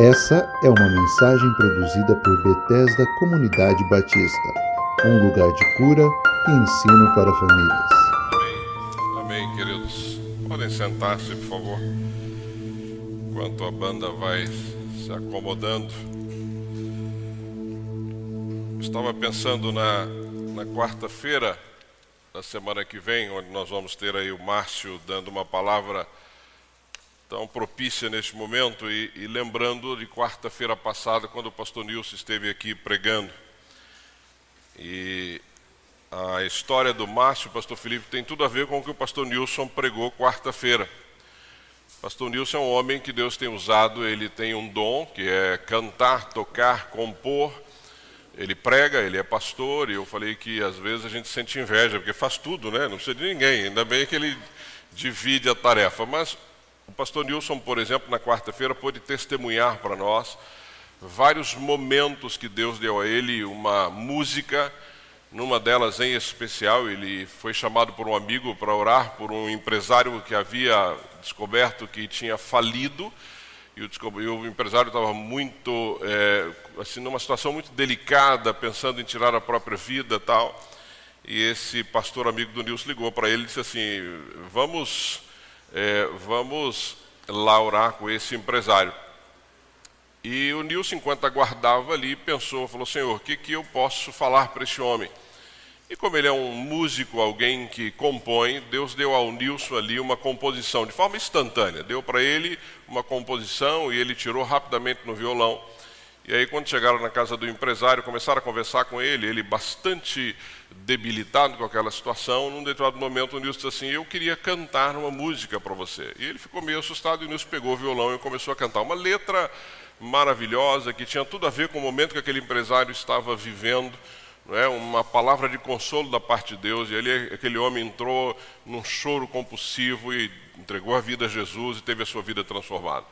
Essa é uma mensagem produzida por Bethesda Comunidade Batista, um lugar de cura e ensino para famílias. Amém, Amém queridos. Podem sentar-se, por favor, enquanto a banda vai se acomodando. Estava pensando na, na quarta-feira da semana que vem, onde nós vamos ter aí o Márcio dando uma palavra tão propícia neste momento e, e lembrando de quarta-feira passada, quando o pastor Nilson esteve aqui pregando. E a história do Márcio, pastor Felipe, tem tudo a ver com o que o pastor Nilson pregou quarta-feira. Pastor Nilson é um homem que Deus tem usado, ele tem um dom, que é cantar, tocar, compor. Ele prega, ele é pastor, e eu falei que às vezes a gente sente inveja, porque faz tudo, né? Não precisa de ninguém, ainda bem que ele divide a tarefa. Mas o pastor Nilson, por exemplo, na quarta-feira, pôde testemunhar para nós vários momentos que Deus deu a ele, uma música, numa delas em especial, ele foi chamado por um amigo para orar por um empresário que havia descoberto que tinha falido, e o, empresário estava muito, é, assim, numa situação muito delicada, pensando em tirar a própria vida tal. E esse pastor amigo do Nilson ligou para ele e disse assim: Vamos é, vamos lá orar com esse empresário. E o Nilson, enquanto aguardava ali, pensou, falou, Senhor, o que, que eu posso falar para esse homem? E como ele é um músico, alguém que compõe, Deus deu ao Nilson ali uma composição de forma instantânea. Deu para ele uma composição e ele tirou rapidamente no violão. E aí, quando chegaram na casa do empresário, começaram a conversar com ele, ele bastante debilitado com aquela situação. Num determinado momento, o Nilson disse assim: Eu queria cantar uma música para você. E ele ficou meio assustado e o Nilson pegou o violão e começou a cantar. Uma letra maravilhosa que tinha tudo a ver com o momento que aquele empresário estava vivendo. É? Uma palavra de consolo da parte de Deus. E ali, aquele homem entrou num choro compulsivo e entregou a vida a Jesus e teve a sua vida transformada.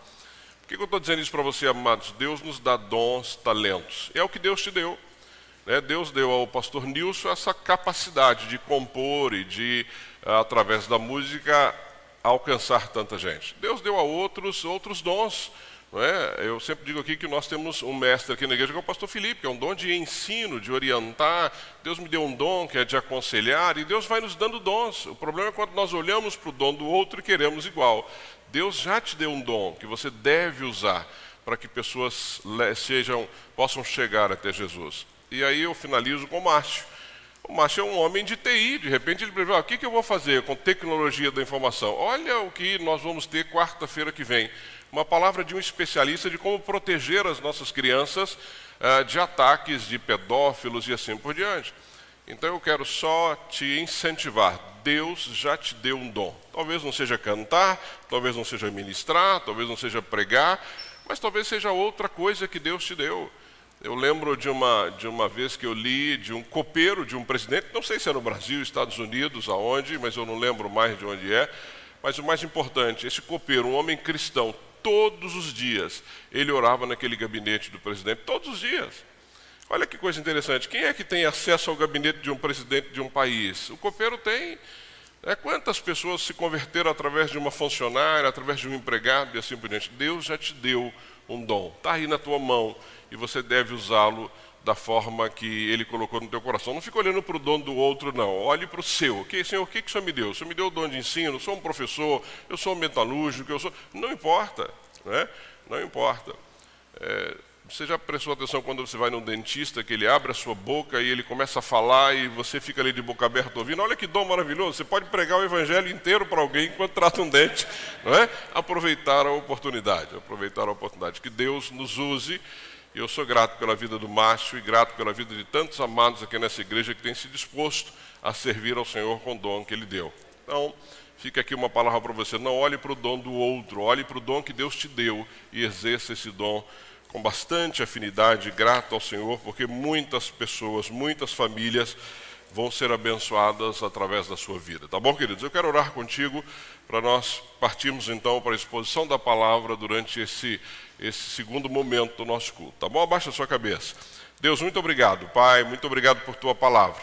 Por que eu estou dizendo isso para você, amados? Deus nos dá dons, talentos. É o que Deus te deu. Né? Deus deu ao pastor Nilson essa capacidade de compor e de, ah, através da música, alcançar tanta gente. Deus deu a outros outros dons. É? Eu sempre digo aqui que nós temos um mestre aqui na igreja que é o pastor Felipe, que é um dom de ensino, de orientar. Deus me deu um dom que é de aconselhar, e Deus vai nos dando dons. O problema é quando nós olhamos para o dom do outro e queremos igual. Deus já te deu um dom que você deve usar para que pessoas sejam, possam chegar até Jesus. E aí eu finalizo com o Márcio. O Márcio é um homem de TI, de repente ele prevê, o que, que eu vou fazer com tecnologia da informação? Olha o que nós vamos ter quarta-feira que vem. Uma palavra de um especialista de como proteger as nossas crianças uh, de ataques de pedófilos e assim por diante. Então eu quero só te incentivar. Deus já te deu um dom. Talvez não seja cantar, talvez não seja ministrar, talvez não seja pregar, mas talvez seja outra coisa que Deus te deu. Eu lembro de uma, de uma vez que eu li de um copeiro de um presidente, não sei se é no Brasil, Estados Unidos, aonde, mas eu não lembro mais de onde é. Mas o mais importante, esse copeiro, um homem cristão, todos os dias, ele orava naquele gabinete do presidente, todos os dias. Olha que coisa interessante. Quem é que tem acesso ao gabinete de um presidente de um país? O copeiro tem. É, quantas pessoas se converteram através de uma funcionária, através de um empregado e assim por diante? Deus já te deu um dom. Está aí na tua mão e você deve usá-lo da forma que ele colocou no teu coração. Não fica olhando para o dom do outro, não. Olhe para o seu. Que, Senhor, o que, que o Senhor me deu? O Senhor me deu o dom de ensino, eu sou um professor, eu sou um metalúrgico, eu sou. Não importa. Não, é? não importa. É, você já prestou atenção quando você vai num dentista, que ele abre a sua boca e ele começa a falar e você fica ali de boca aberta ouvindo? Olha que dom maravilhoso, você pode pregar o evangelho inteiro para alguém enquanto trata um dente, não é? Aproveitar a oportunidade, aproveitar a oportunidade. Que Deus nos use. Eu sou grato pela vida do Márcio e grato pela vida de tantos amados aqui nessa igreja que têm se disposto a servir ao Senhor com o dom que Ele deu. Então, fica aqui uma palavra para você: não olhe para o dom do outro, olhe para o dom que Deus te deu e exerça esse dom com bastante afinidade, grato ao Senhor, porque muitas pessoas, muitas famílias vão ser abençoadas através da sua vida. Tá bom, queridos? Eu quero orar contigo para nós partirmos então para a exposição da palavra durante esse, esse segundo momento do nosso culto. Tá bom? Abaixa a sua cabeça. Deus, muito obrigado, Pai, muito obrigado por tua palavra.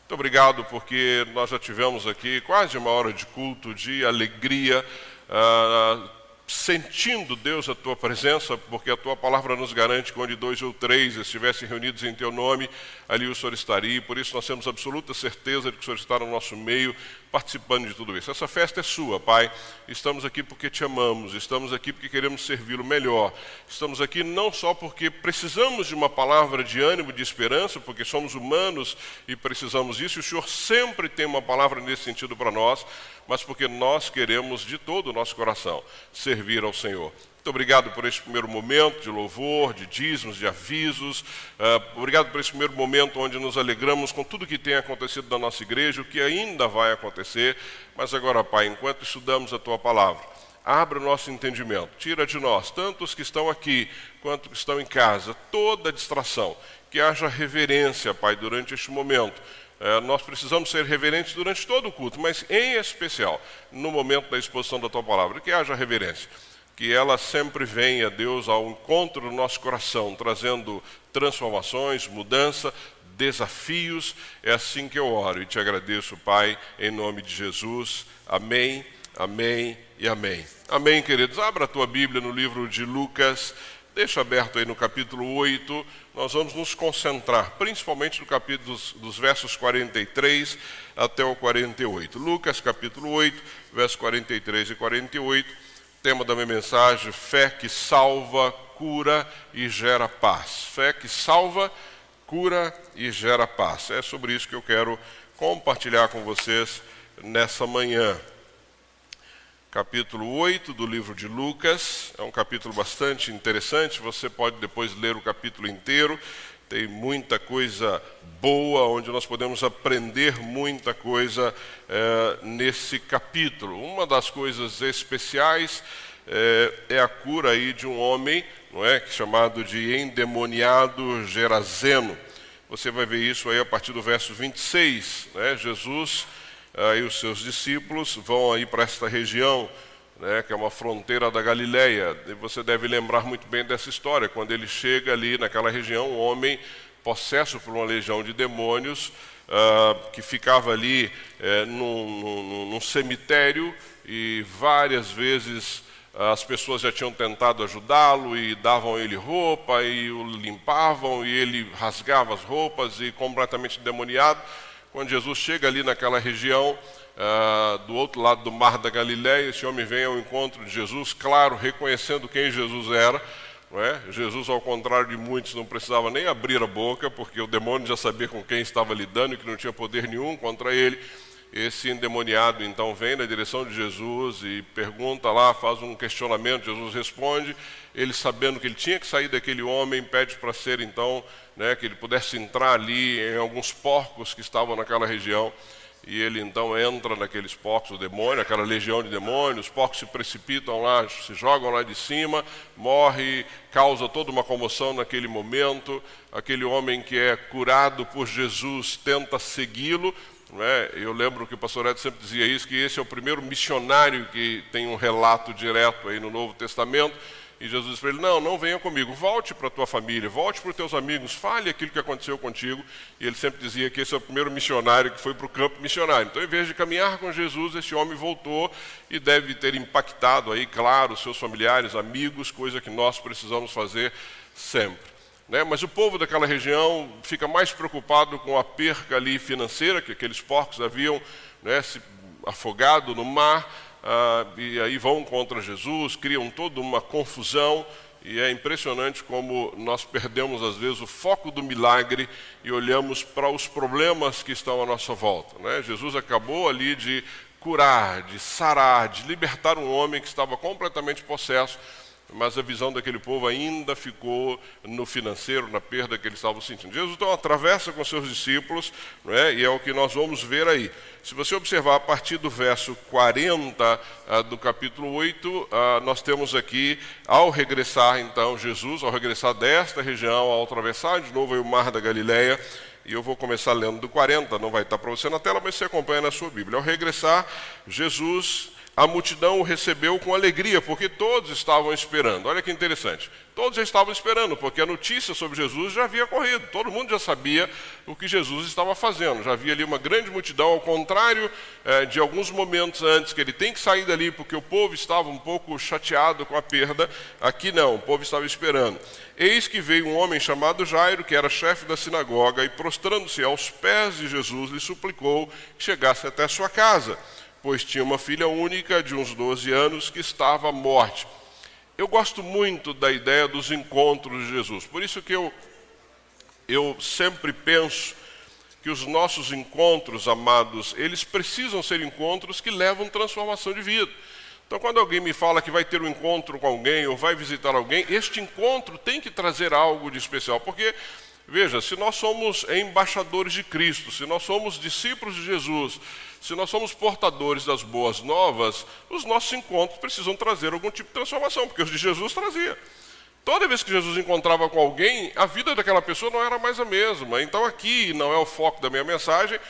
Muito obrigado porque nós já tivemos aqui quase uma hora de culto, de alegria. Uh, sentindo, Deus, a tua presença, porque a tua palavra nos garante que onde dois ou três estivessem reunidos em teu nome, ali o Senhor estaria. E por isso nós temos absoluta certeza de que o Senhor está no nosso meio, participando de tudo isso. Essa festa é sua, Pai. Estamos aqui porque te amamos, estamos aqui porque queremos servi-lo melhor. Estamos aqui não só porque precisamos de uma palavra de ânimo, de esperança, porque somos humanos e precisamos disso, e o Senhor sempre tem uma palavra nesse sentido para nós, mas porque nós queremos de todo o nosso coração servir ao Senhor. Muito obrigado por esse primeiro momento de louvor, de dízimos, de avisos. Uh, obrigado por esse primeiro momento onde nos alegramos com tudo que tem acontecido na nossa igreja, o que ainda vai acontecer. Mas agora, Pai, enquanto estudamos a Tua palavra, abra o nosso entendimento, tira de nós, tanto os que estão aqui quanto os que estão em casa, toda distração, que haja reverência, Pai, durante este momento. Uh, nós precisamos ser reverentes durante todo o culto, mas em especial no momento da exposição da Tua palavra, que haja reverência que ela sempre venha, Deus, ao encontro do nosso coração, trazendo transformações, mudança, desafios. É assim que eu oro e te agradeço, Pai, em nome de Jesus. Amém, amém e amém. Amém, queridos. Abra a tua Bíblia no livro de Lucas. Deixa aberto aí no capítulo 8. Nós vamos nos concentrar, principalmente no capítulo dos, dos versos 43 até o 48. Lucas, capítulo 8, versos 43 e 48 tema da minha mensagem: fé que salva, cura e gera paz. Fé que salva, cura e gera paz. É sobre isso que eu quero compartilhar com vocês nessa manhã. Capítulo 8 do livro de Lucas, é um capítulo bastante interessante, você pode depois ler o capítulo inteiro, tem muita coisa boa, onde nós podemos aprender muita coisa é, nesse capítulo. Uma das coisas especiais é, é, a cura aí de um homem, não é, chamado de endemoniado Gerazeno. Você vai ver isso aí a partir do verso 26. Né? Jesus e os seus discípulos vão aí para esta região, né, que é uma fronteira da Galileia. E você deve lembrar muito bem dessa história. Quando ele chega ali naquela região, um homem possesso por uma legião de demônios, uh, que ficava ali uh, num, num, num, cemitério e várias vezes uh, as pessoas já tinham tentado ajudá-lo e davam ele roupa e o limpavam e ele rasgava as roupas e completamente demoniado. Quando Jesus chega ali naquela região, Uh, do outro lado do mar da Galiléia, esse homem vem ao encontro de Jesus, claro, reconhecendo quem Jesus era, é? Jesus, ao contrário de muitos, não precisava nem abrir a boca, porque o demônio já sabia com quem estava lidando e que não tinha poder nenhum contra ele. Esse endemoniado então vem na direção de Jesus e pergunta lá, faz um questionamento. Jesus responde. Ele, sabendo que ele tinha que sair daquele homem, pede para ser então, né, que ele pudesse entrar ali em alguns porcos que estavam naquela região e ele então entra naqueles porcos, o demônio, aquela legião de demônios, os porcos se precipitam lá, se jogam lá de cima, morre, causa toda uma comoção naquele momento. Aquele homem que é curado por Jesus tenta segui-lo. É? Eu lembro que o pastor Ed sempre dizia isso, que esse é o primeiro missionário que tem um relato direto aí no Novo Testamento e Jesus ele: Não, não venha comigo, volte para a tua família, volte para os teus amigos, fale aquilo que aconteceu contigo. E ele sempre dizia que esse é o primeiro missionário que foi para o campo missionário. Então, em vez de caminhar com Jesus, esse homem voltou e deve ter impactado aí, claro, seus familiares, amigos, coisa que nós precisamos fazer sempre. Né? Mas o povo daquela região fica mais preocupado com a perca ali financeira, que aqueles porcos haviam né, se afogado no mar ah, e aí vão contra Jesus, criam toda uma confusão, e é impressionante como nós perdemos, às vezes, o foco do milagre e olhamos para os problemas que estão à nossa volta. Né? Jesus acabou ali de curar, de sarar, de libertar um homem que estava completamente possesso mas a visão daquele povo ainda ficou no financeiro, na perda que eles estavam sentindo. Jesus então atravessa com seus discípulos, não é? e é o que nós vamos ver aí. Se você observar a partir do verso 40 ah, do capítulo 8, ah, nós temos aqui, ao regressar então Jesus, ao regressar desta região, ao atravessar de novo o mar da Galileia, e eu vou começar lendo do 40, não vai estar para você na tela, mas você acompanha na sua Bíblia. Ao regressar, Jesus a multidão o recebeu com alegria, porque todos estavam esperando. Olha que interessante. Todos estavam esperando, porque a notícia sobre Jesus já havia corrido. Todo mundo já sabia o que Jesus estava fazendo. Já havia ali uma grande multidão, ao contrário eh, de alguns momentos antes, que ele tem que sair dali porque o povo estava um pouco chateado com a perda. Aqui não, o povo estava esperando. Eis que veio um homem chamado Jairo, que era chefe da sinagoga, e prostrando-se aos pés de Jesus, lhe suplicou que chegasse até sua casa pois tinha uma filha única de uns 12 anos que estava à morte. Eu gosto muito da ideia dos encontros de Jesus, por isso que eu, eu sempre penso que os nossos encontros, amados, eles precisam ser encontros que levam transformação de vida. Então, quando alguém me fala que vai ter um encontro com alguém ou vai visitar alguém, este encontro tem que trazer algo de especial, porque Veja, se nós somos embaixadores de Cristo, se nós somos discípulos de Jesus, se nós somos portadores das boas novas, os nossos encontros precisam trazer algum tipo de transformação, porque os de Jesus trazia. Toda vez que Jesus encontrava com alguém, a vida daquela pessoa não era mais a mesma. Então aqui não é o foco da minha mensagem,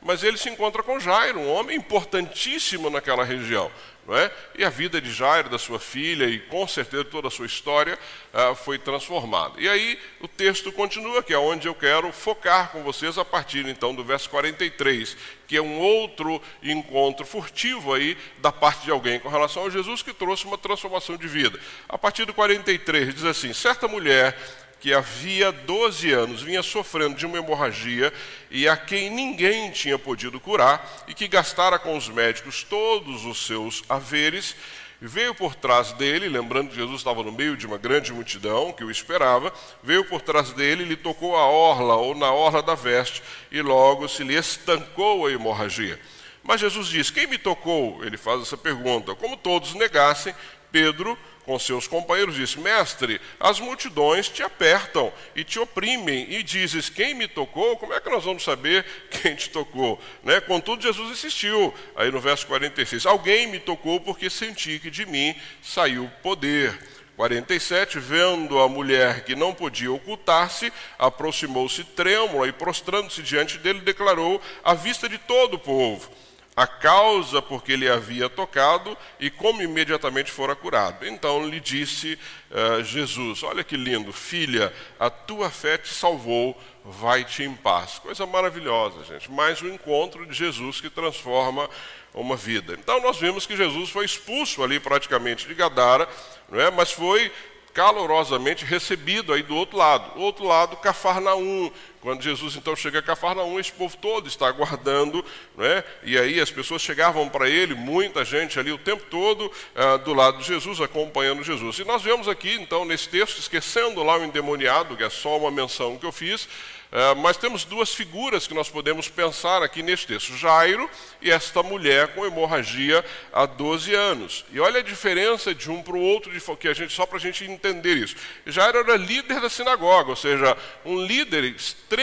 mas ele se encontra com Jairo, um homem importantíssimo naquela região. Não é? E a vida de Jairo, da sua filha, e com certeza toda a sua história uh, foi transformada. E aí o texto continua, que é onde eu quero focar com vocês a partir então do verso 43, que é um outro encontro furtivo aí da parte de alguém com relação a Jesus que trouxe uma transformação de vida. A partir do 43 diz assim: certa mulher que havia 12 anos vinha sofrendo de uma hemorragia e a quem ninguém tinha podido curar e que gastara com os médicos todos os seus haveres, veio por trás dele, lembrando que Jesus estava no meio de uma grande multidão que o esperava, veio por trás dele, lhe tocou a orla ou na orla da veste e logo se lhe estancou a hemorragia. Mas Jesus diz: Quem me tocou? Ele faz essa pergunta. Como todos negassem, Pedro com seus companheiros, disse: Mestre, as multidões te apertam e te oprimem, e dizes: Quem me tocou? Como é que nós vamos saber quem te tocou? Né? Contudo, Jesus insistiu, aí no verso 46, Alguém me tocou porque senti que de mim saiu poder. 47, vendo a mulher que não podia ocultar-se, aproximou-se trêmula e, prostrando-se diante dele, declarou à vista de todo o povo: a causa porque ele havia tocado e como imediatamente fora curado. Então lhe disse uh, Jesus: Olha que lindo, filha, a tua fé te salvou, vai-te em paz. Coisa maravilhosa, gente. Mais um encontro de Jesus que transforma uma vida. Então nós vimos que Jesus foi expulso ali praticamente de Gadara, não é? mas foi calorosamente recebido aí do outro lado. O outro lado, Cafarnaum. Quando Jesus então chega a Cafarnaum, esse povo todo está aguardando, né? e aí as pessoas chegavam para ele, muita gente ali o tempo todo ah, do lado de Jesus, acompanhando Jesus. E nós vemos aqui, então, nesse texto, esquecendo lá o endemoniado, que é só uma menção que eu fiz, Uh, mas temos duas figuras que nós podemos pensar aqui neste texto: Jairo e esta mulher com hemorragia há 12 anos. E olha a diferença de um para o outro, que a gente, só para a gente entender isso. Jairo era líder da sinagoga, ou seja, um líder extremamente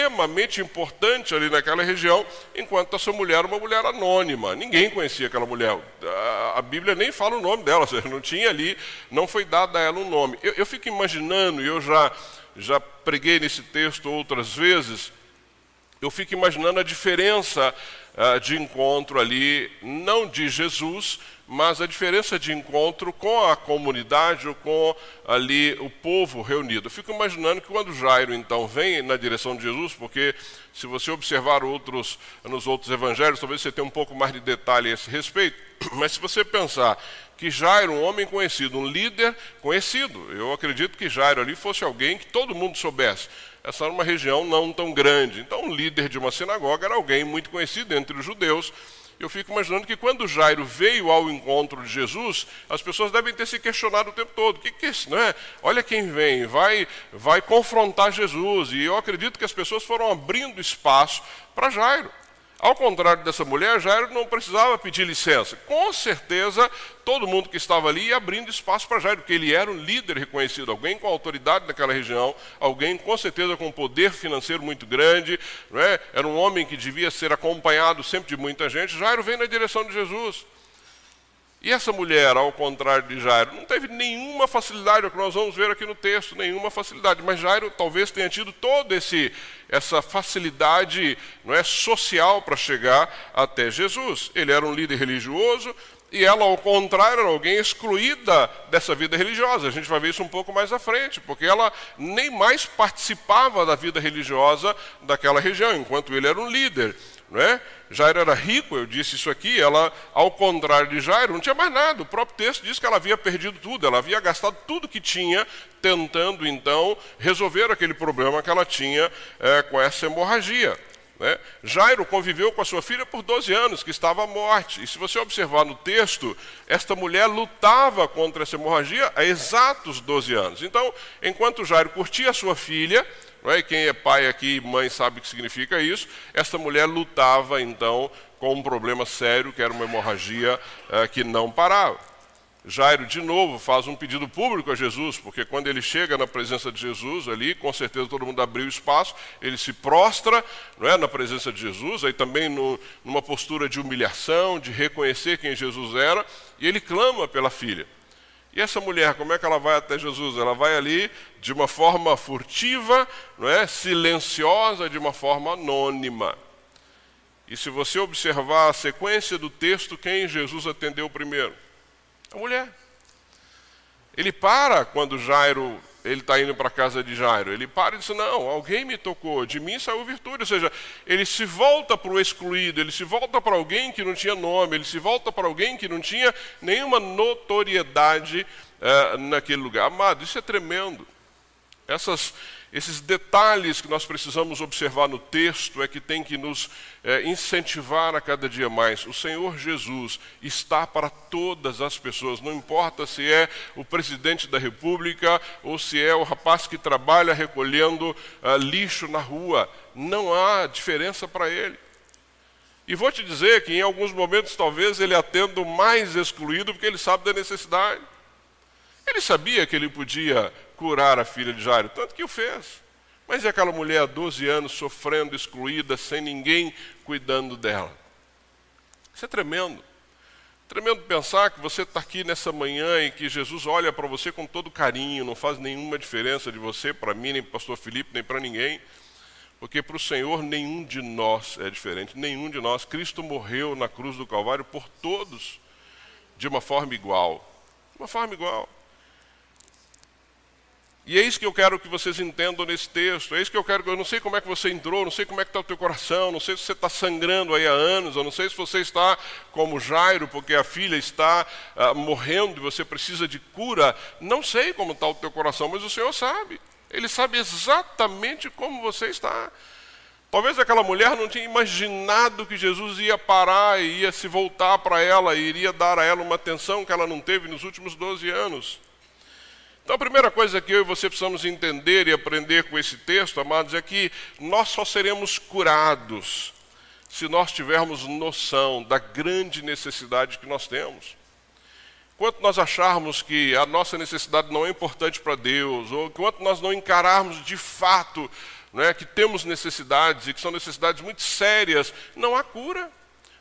importante ali naquela região, enquanto essa mulher era uma mulher anônima. Ninguém conhecia aquela mulher. A, a Bíblia nem fala o nome dela, não tinha ali, não foi dado a ela um nome. Eu, eu fico imaginando, e eu já já preguei nesse texto outras vezes, eu fico imaginando a diferença uh, de encontro ali, não de Jesus, mas a diferença de encontro com a comunidade ou com ali o povo reunido. Eu fico imaginando que quando Jairo então vem na direção de Jesus, porque se você observar outros nos outros evangelhos, talvez você tenha um pouco mais de detalhe a esse respeito, mas se você pensar que Jairo, um homem conhecido, um líder conhecido. Eu acredito que Jairo ali fosse alguém que todo mundo soubesse. Essa era uma região não tão grande. Então, um líder de uma sinagoga era alguém muito conhecido entre os judeus. Eu fico imaginando que quando Jairo veio ao encontro de Jesus, as pessoas devem ter se questionado o tempo todo: o que, que é isso? Não é? Olha quem vem, vai, vai confrontar Jesus. E eu acredito que as pessoas foram abrindo espaço para Jairo. Ao contrário dessa mulher, Jairo não precisava pedir licença. Com certeza, todo mundo que estava ali ia abrindo espaço para Jairo, porque ele era um líder reconhecido, alguém com autoridade naquela região, alguém com certeza com poder financeiro muito grande, não é? era um homem que devia ser acompanhado sempre de muita gente. Jairo vem na direção de Jesus. E essa mulher, ao contrário de Jairo, não teve nenhuma facilidade, é o que nós vamos ver aqui no texto, nenhuma facilidade. Mas Jairo talvez tenha tido toda essa facilidade não é, social para chegar até Jesus. Ele era um líder religioso, E ela, ao contrário, era alguém excluída dessa vida religiosa. A gente vai ver isso um pouco mais à frente, porque ela nem mais participava da vida religiosa daquela região, enquanto ele era um líder. Não é? Jairo era rico, eu disse isso aqui, ela, ao contrário de Jairo, não tinha mais nada. O próprio texto diz que ela havia perdido tudo, ela havia gastado tudo que tinha, tentando então resolver aquele problema que ela tinha é, com essa hemorragia. Né? Jairo conviveu com a sua filha por 12 anos, que estava à morte. E se você observar no texto, esta mulher lutava contra essa hemorragia há exatos 12 anos. Então, enquanto Jairo curtia a sua filha, não é? quem é pai aqui e mãe sabe o que significa isso, esta mulher lutava então com um problema sério, que era uma hemorragia uh, que não parava. Jairo, de novo, faz um pedido público a Jesus, porque quando ele chega na presença de Jesus ali, com certeza todo mundo abriu espaço, ele se prostra não é, na presença de Jesus, aí também no, numa postura de humilhação, de reconhecer quem Jesus era, e ele clama pela filha. E essa mulher, como é que ela vai até Jesus? Ela vai ali de uma forma furtiva, não é, silenciosa, de uma forma anônima. E se você observar a sequência do texto, quem Jesus atendeu primeiro? A mulher. Ele para quando Jairo ele está indo para a casa de Jairo. Ele para e diz: Não, alguém me tocou, de mim saiu virtude. Ou seja, ele se volta para o excluído, ele se volta para alguém que não tinha nome, ele se volta para alguém que não tinha nenhuma notoriedade uh, naquele lugar. Amado, isso é tremendo. Essas, esses detalhes que nós precisamos observar no texto é que tem que nos é, incentivar a cada dia mais. O Senhor Jesus está para todas as pessoas, não importa se é o presidente da República ou se é o rapaz que trabalha recolhendo uh, lixo na rua, não há diferença para ele. E vou te dizer que em alguns momentos talvez ele atenda o mais excluído porque ele sabe da necessidade. Ele sabia que ele podia curar a filha de Jairo, tanto que o fez. Mas e aquela mulher há 12 anos sofrendo, excluída, sem ninguém cuidando dela? Isso é tremendo. Tremendo pensar que você está aqui nessa manhã e que Jesus olha para você com todo carinho, não faz nenhuma diferença de você para mim, nem para o pastor Felipe, nem para ninguém. Porque para o Senhor nenhum de nós é diferente, nenhum de nós. Cristo morreu na cruz do Calvário por todos, de uma forma igual. De uma forma igual. E é isso que eu quero que vocês entendam nesse texto. É isso que eu quero. Eu não sei como é que você entrou, não sei como é que está o teu coração, não sei se você está sangrando aí há anos, eu não sei se você está como Jairo, porque a filha está uh, morrendo e você precisa de cura. Não sei como está o teu coração, mas o Senhor sabe. Ele sabe exatamente como você está. Talvez aquela mulher não tinha imaginado que Jesus ia parar e ia se voltar para ela e iria dar a ela uma atenção que ela não teve nos últimos 12 anos. Então, a primeira coisa que eu e você precisamos entender e aprender com esse texto, amados, é que nós só seremos curados se nós tivermos noção da grande necessidade que nós temos. Quanto nós acharmos que a nossa necessidade não é importante para Deus, ou quanto nós não encararmos de fato né, que temos necessidades e que são necessidades muito sérias, não há cura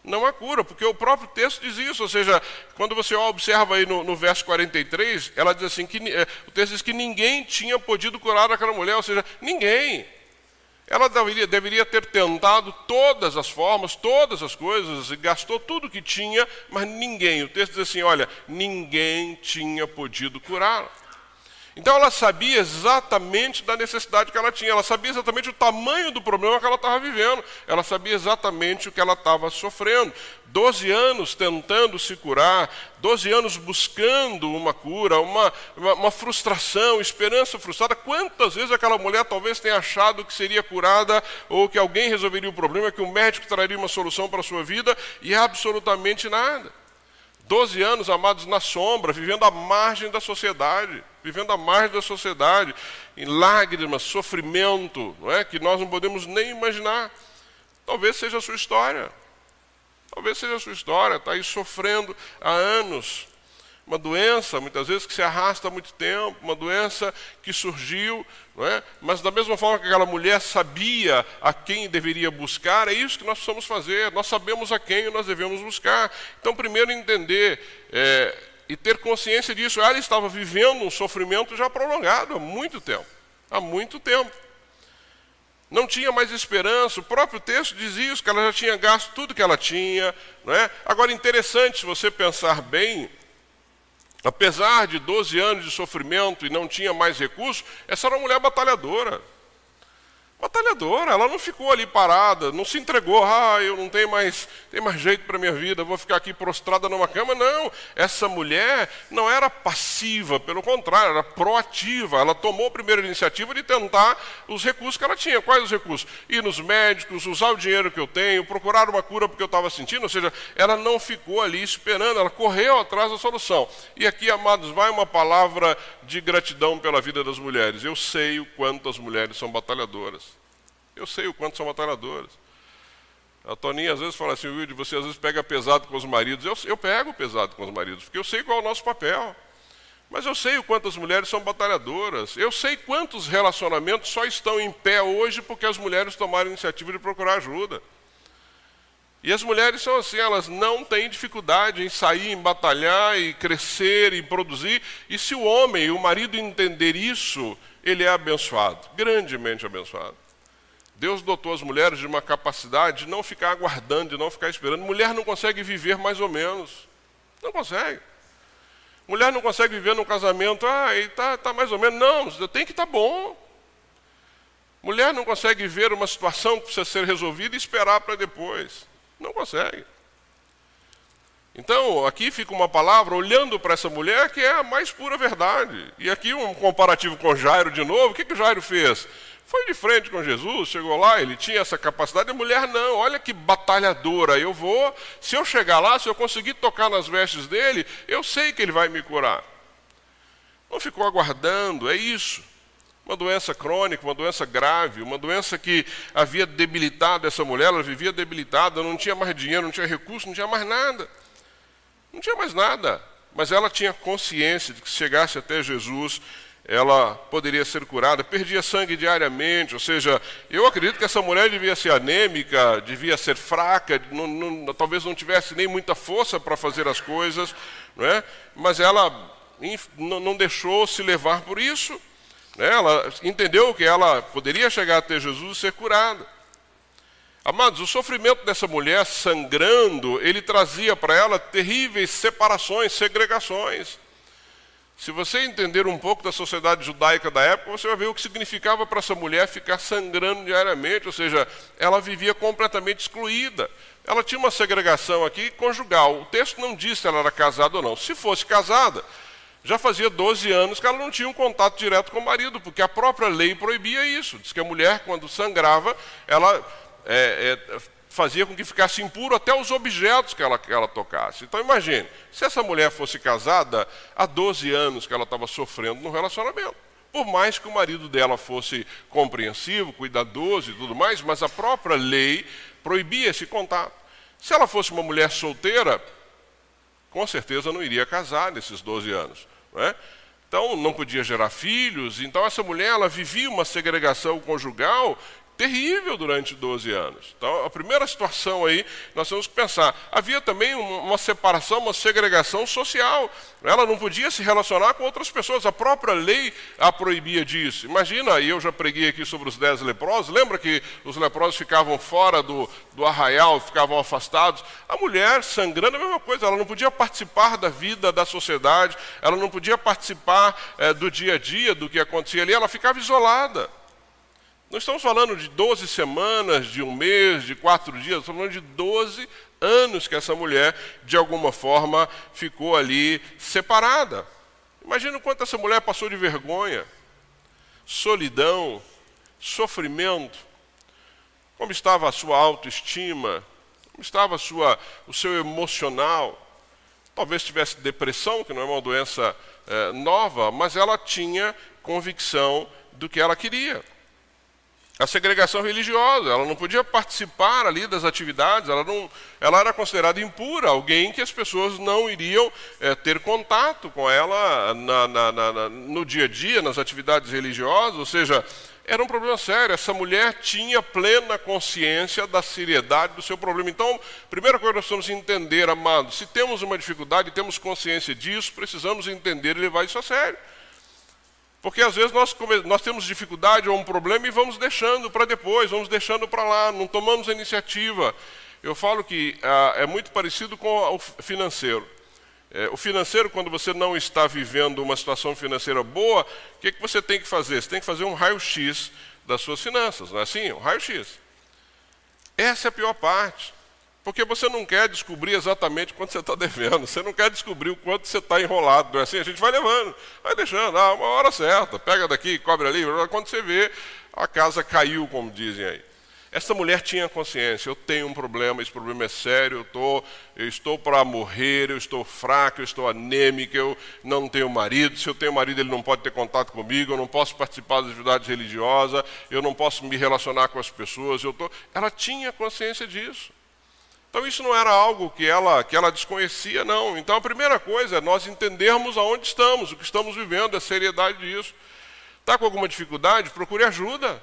não há cura, porque o próprio texto diz isso, ou seja, quando você observa aí no, no verso 43, ela diz assim, que, é, o texto diz que ninguém tinha podido curar aquela mulher, ou seja, ninguém. Ela deveria, deveria ter tentado todas as formas, todas as coisas, e gastou tudo que tinha, mas ninguém. O texto diz assim: olha, ninguém tinha podido curá-la. Então ela sabia exatamente da necessidade que ela tinha, ela sabia exatamente o tamanho do problema que ela estava vivendo, ela sabia exatamente o que ela estava sofrendo. Doze anos tentando se curar, doze anos buscando uma cura, uma, uma, uma, frustração, esperança frustrada. Quantas vezes aquela mulher talvez tenha achado que seria curada ou que alguém resolveria o problema, que o médico traria uma solução para a sua vida e absolutamente nada. Doze anos, amados, na sombra, vivendo à margem da sociedade vivendo à margem da sociedade, em lágrimas, sofrimento, não é? que nós não podemos nem imaginar. Talvez seja a sua história. Talvez seja a sua história, está aí sofrendo há anos. Uma doença, muitas vezes, que se arrasta há muito tempo, uma doença que surgiu, não é? mas da mesma forma que aquela mulher sabia a quem deveria buscar, é isso que nós precisamos fazer. Nós sabemos a quem nós devemos buscar. Então, primeiro, entender é, e ter consciência disso. Ela estava vivendo um sofrimento já prolongado há muito tempo. Há muito tempo. não tinha mais esperança. O próprio texto diz isso, que ela já tinha gasto tudo que ela tinha. Não é? Agora, interessante, se você pensar bem, apesar de 12 anos de sofrimento e não tinha mais recursos, essa era uma mulher batalhadora batalhadora, ela não ficou ali parada, não se entregou, ah, eu não tenho mais, tenho mais jeito para minha vida, vou ficar aqui prostrada numa cama. Não, essa mulher não era passiva, pelo contrário, era proativa. Ela tomou a primeira iniciativa de tentar os recursos que ela tinha. Quais os recursos? Ir nos médicos, usar o dinheiro que eu tenho, procurar uma cura porque eu estava sentindo, ou seja, ela não ficou ali esperando, ela correu atrás da solução. E aqui, amados, vai uma palavra de gratidão pela vida das mulheres. Eu sei o quanto as mulheres são batalhadoras. Eu sei o quanto são batalhadoras. A Toninha às vezes fala assim, Wilde, você às vezes pega pesado com os maridos. Eu, eu pego pesado com os maridos, porque eu sei qual é o nosso papel. Mas eu sei o quanto as mulheres são batalhadoras. Eu sei quantos relacionamentos só estão em pé hoje porque as mulheres tomaram a iniciativa de procurar ajuda. E as mulheres são assim, elas não têm dificuldade em sair, em batalhar, e crescer, e produzir. E se o homem, o marido entender isso, ele é abençoado, grandemente abençoado. Deus dotou as mulheres de uma capacidade de não ficar aguardando, de não ficar esperando. Mulher não consegue viver mais ou menos. Não consegue. Mulher não consegue viver num casamento, ah, está tá mais ou menos. Não, tem que estar tá bom. Mulher não consegue ver uma situação que precisa ser resolvida e esperar para depois. Não consegue. Então, aqui fica uma palavra olhando para essa mulher que é a mais pura verdade. E aqui um comparativo com Jairo de novo. O que, que Jairo fez? Foi de frente com Jesus, chegou lá, ele tinha essa capacidade. A mulher não, olha que batalhadora. Eu vou, se eu chegar lá, se eu conseguir tocar nas vestes dele, eu sei que ele vai me curar. Não ficou aguardando, é isso. Uma doença crônica, uma doença grave, uma doença que havia debilitado essa mulher, ela vivia debilitada, não tinha mais dinheiro, não tinha recurso, não tinha mais nada. Não tinha mais nada. Mas ela tinha consciência de que se chegasse até Jesus, ela poderia ser curada, perdia sangue diariamente, ou seja, eu acredito que essa mulher devia ser anêmica, devia ser fraca, não, não, talvez não tivesse nem muita força para fazer as coisas, não é? mas ela não deixou se levar por isso, né? ela entendeu que ela poderia chegar até Jesus e ser curada. Amados, o sofrimento dessa mulher sangrando, ele trazia para ela terríveis separações, segregações. Se você entender um pouco da sociedade judaica da época, você vai ver o que significava para essa mulher ficar sangrando diariamente, ou seja, ela vivia completamente excluída. Ela tinha uma segregação aqui conjugal. O texto não diz se ela era casada ou não. Se fosse casada, já fazia 12 anos que ela não tinha um contato direto com o marido, porque a própria lei proibia isso. Diz que a mulher, quando sangrava, ela é, é, fazia com que ficasse impuro até os objetos que ela, que ela tocasse. Então imagine, se essa mulher fosse casada há 12 anos que ela estava sofrendo no relacionamento. Por mais que o marido dela fosse compreensivo, cuidadoso e tudo mais, mas a própria lei proibia esse contato. Se ela fosse uma mulher solteira, com certeza não iria casar nesses 12 anos. Não é? Então não podia gerar filhos. Então essa mulher ela vivia uma segregação conjugal terrível durante 12 anos. Então, a primeira situação aí, nós temos que pensar. Havia também uma separação, uma segregação social. Ela não podia se relacionar com outras pessoas. A própria lei a proibia disso. Imagina, e eu já preguei aqui sobre os dez leprosos. Lembra que os leprosos ficavam fora do, do arraial, ficavam afastados? A mulher sangrando a mesma coisa. Ela não podia participar da vida da sociedade. Ela não podia participar é, do dia a dia, do que acontecia ali. Ela ficava isolada. Não estamos falando de 12 semanas, de um mês, de quatro dias, estamos falando de 12 anos que essa mulher, de alguma forma, ficou ali separada. Imagina o quanto essa mulher passou de vergonha, solidão, sofrimento, como estava a sua autoestima, como estava sua, o seu emocional. Talvez tivesse depressão, que não é uma doença é, nova, mas ela tinha convicção do que ela queria a segregação religiosa, ela não podia participar ali das atividades, ela, não, ela era considerada impura, alguém que as pessoas não iriam é, ter contato com ela na, na, na, no dia a dia, nas atividades religiosas, ou seja, era um problema sério. Essa mulher tinha plena consciência da seriedade do seu problema. Então, primeira coisa que nós precisamos entender, amados, se temos uma dificuldade e temos consciência disso, precisamos entender e levar isso a sério. Porque às vezes nós, nós temos dificuldade ou um problema e vamos deixando para depois, vamos deixando para lá, não tomamos a iniciativa. Eu falo que ah, é muito parecido com o financeiro. É, o financeiro, quando você não está vivendo uma situação financeira boa, o que, que você tem que fazer? Você tem que fazer um raio-x das suas finanças, não é assim? Um raio-x. Essa é a pior parte. Porque você não quer descobrir exatamente quanto você está devendo, você não quer descobrir o quanto você está enrolado. Não é assim? A gente vai levando, vai deixando, ah, uma hora certa, pega daqui, cobre ali, quando você vê, a casa caiu, como dizem aí. Essa mulher tinha consciência, eu tenho um problema, esse problema é sério, eu, tô, eu estou para morrer, eu estou fraco, eu estou anêmica, eu não tenho marido, se eu tenho marido ele não pode ter contato comigo, eu não posso participar das atividades religiosas, eu não posso me relacionar com as pessoas, eu tô... ela tinha consciência disso. Então isso não era algo que ela, que ela desconhecia, não. Então a primeira coisa é nós entendermos aonde estamos, o que estamos vivendo, a seriedade disso. Está com alguma dificuldade? Procure ajuda.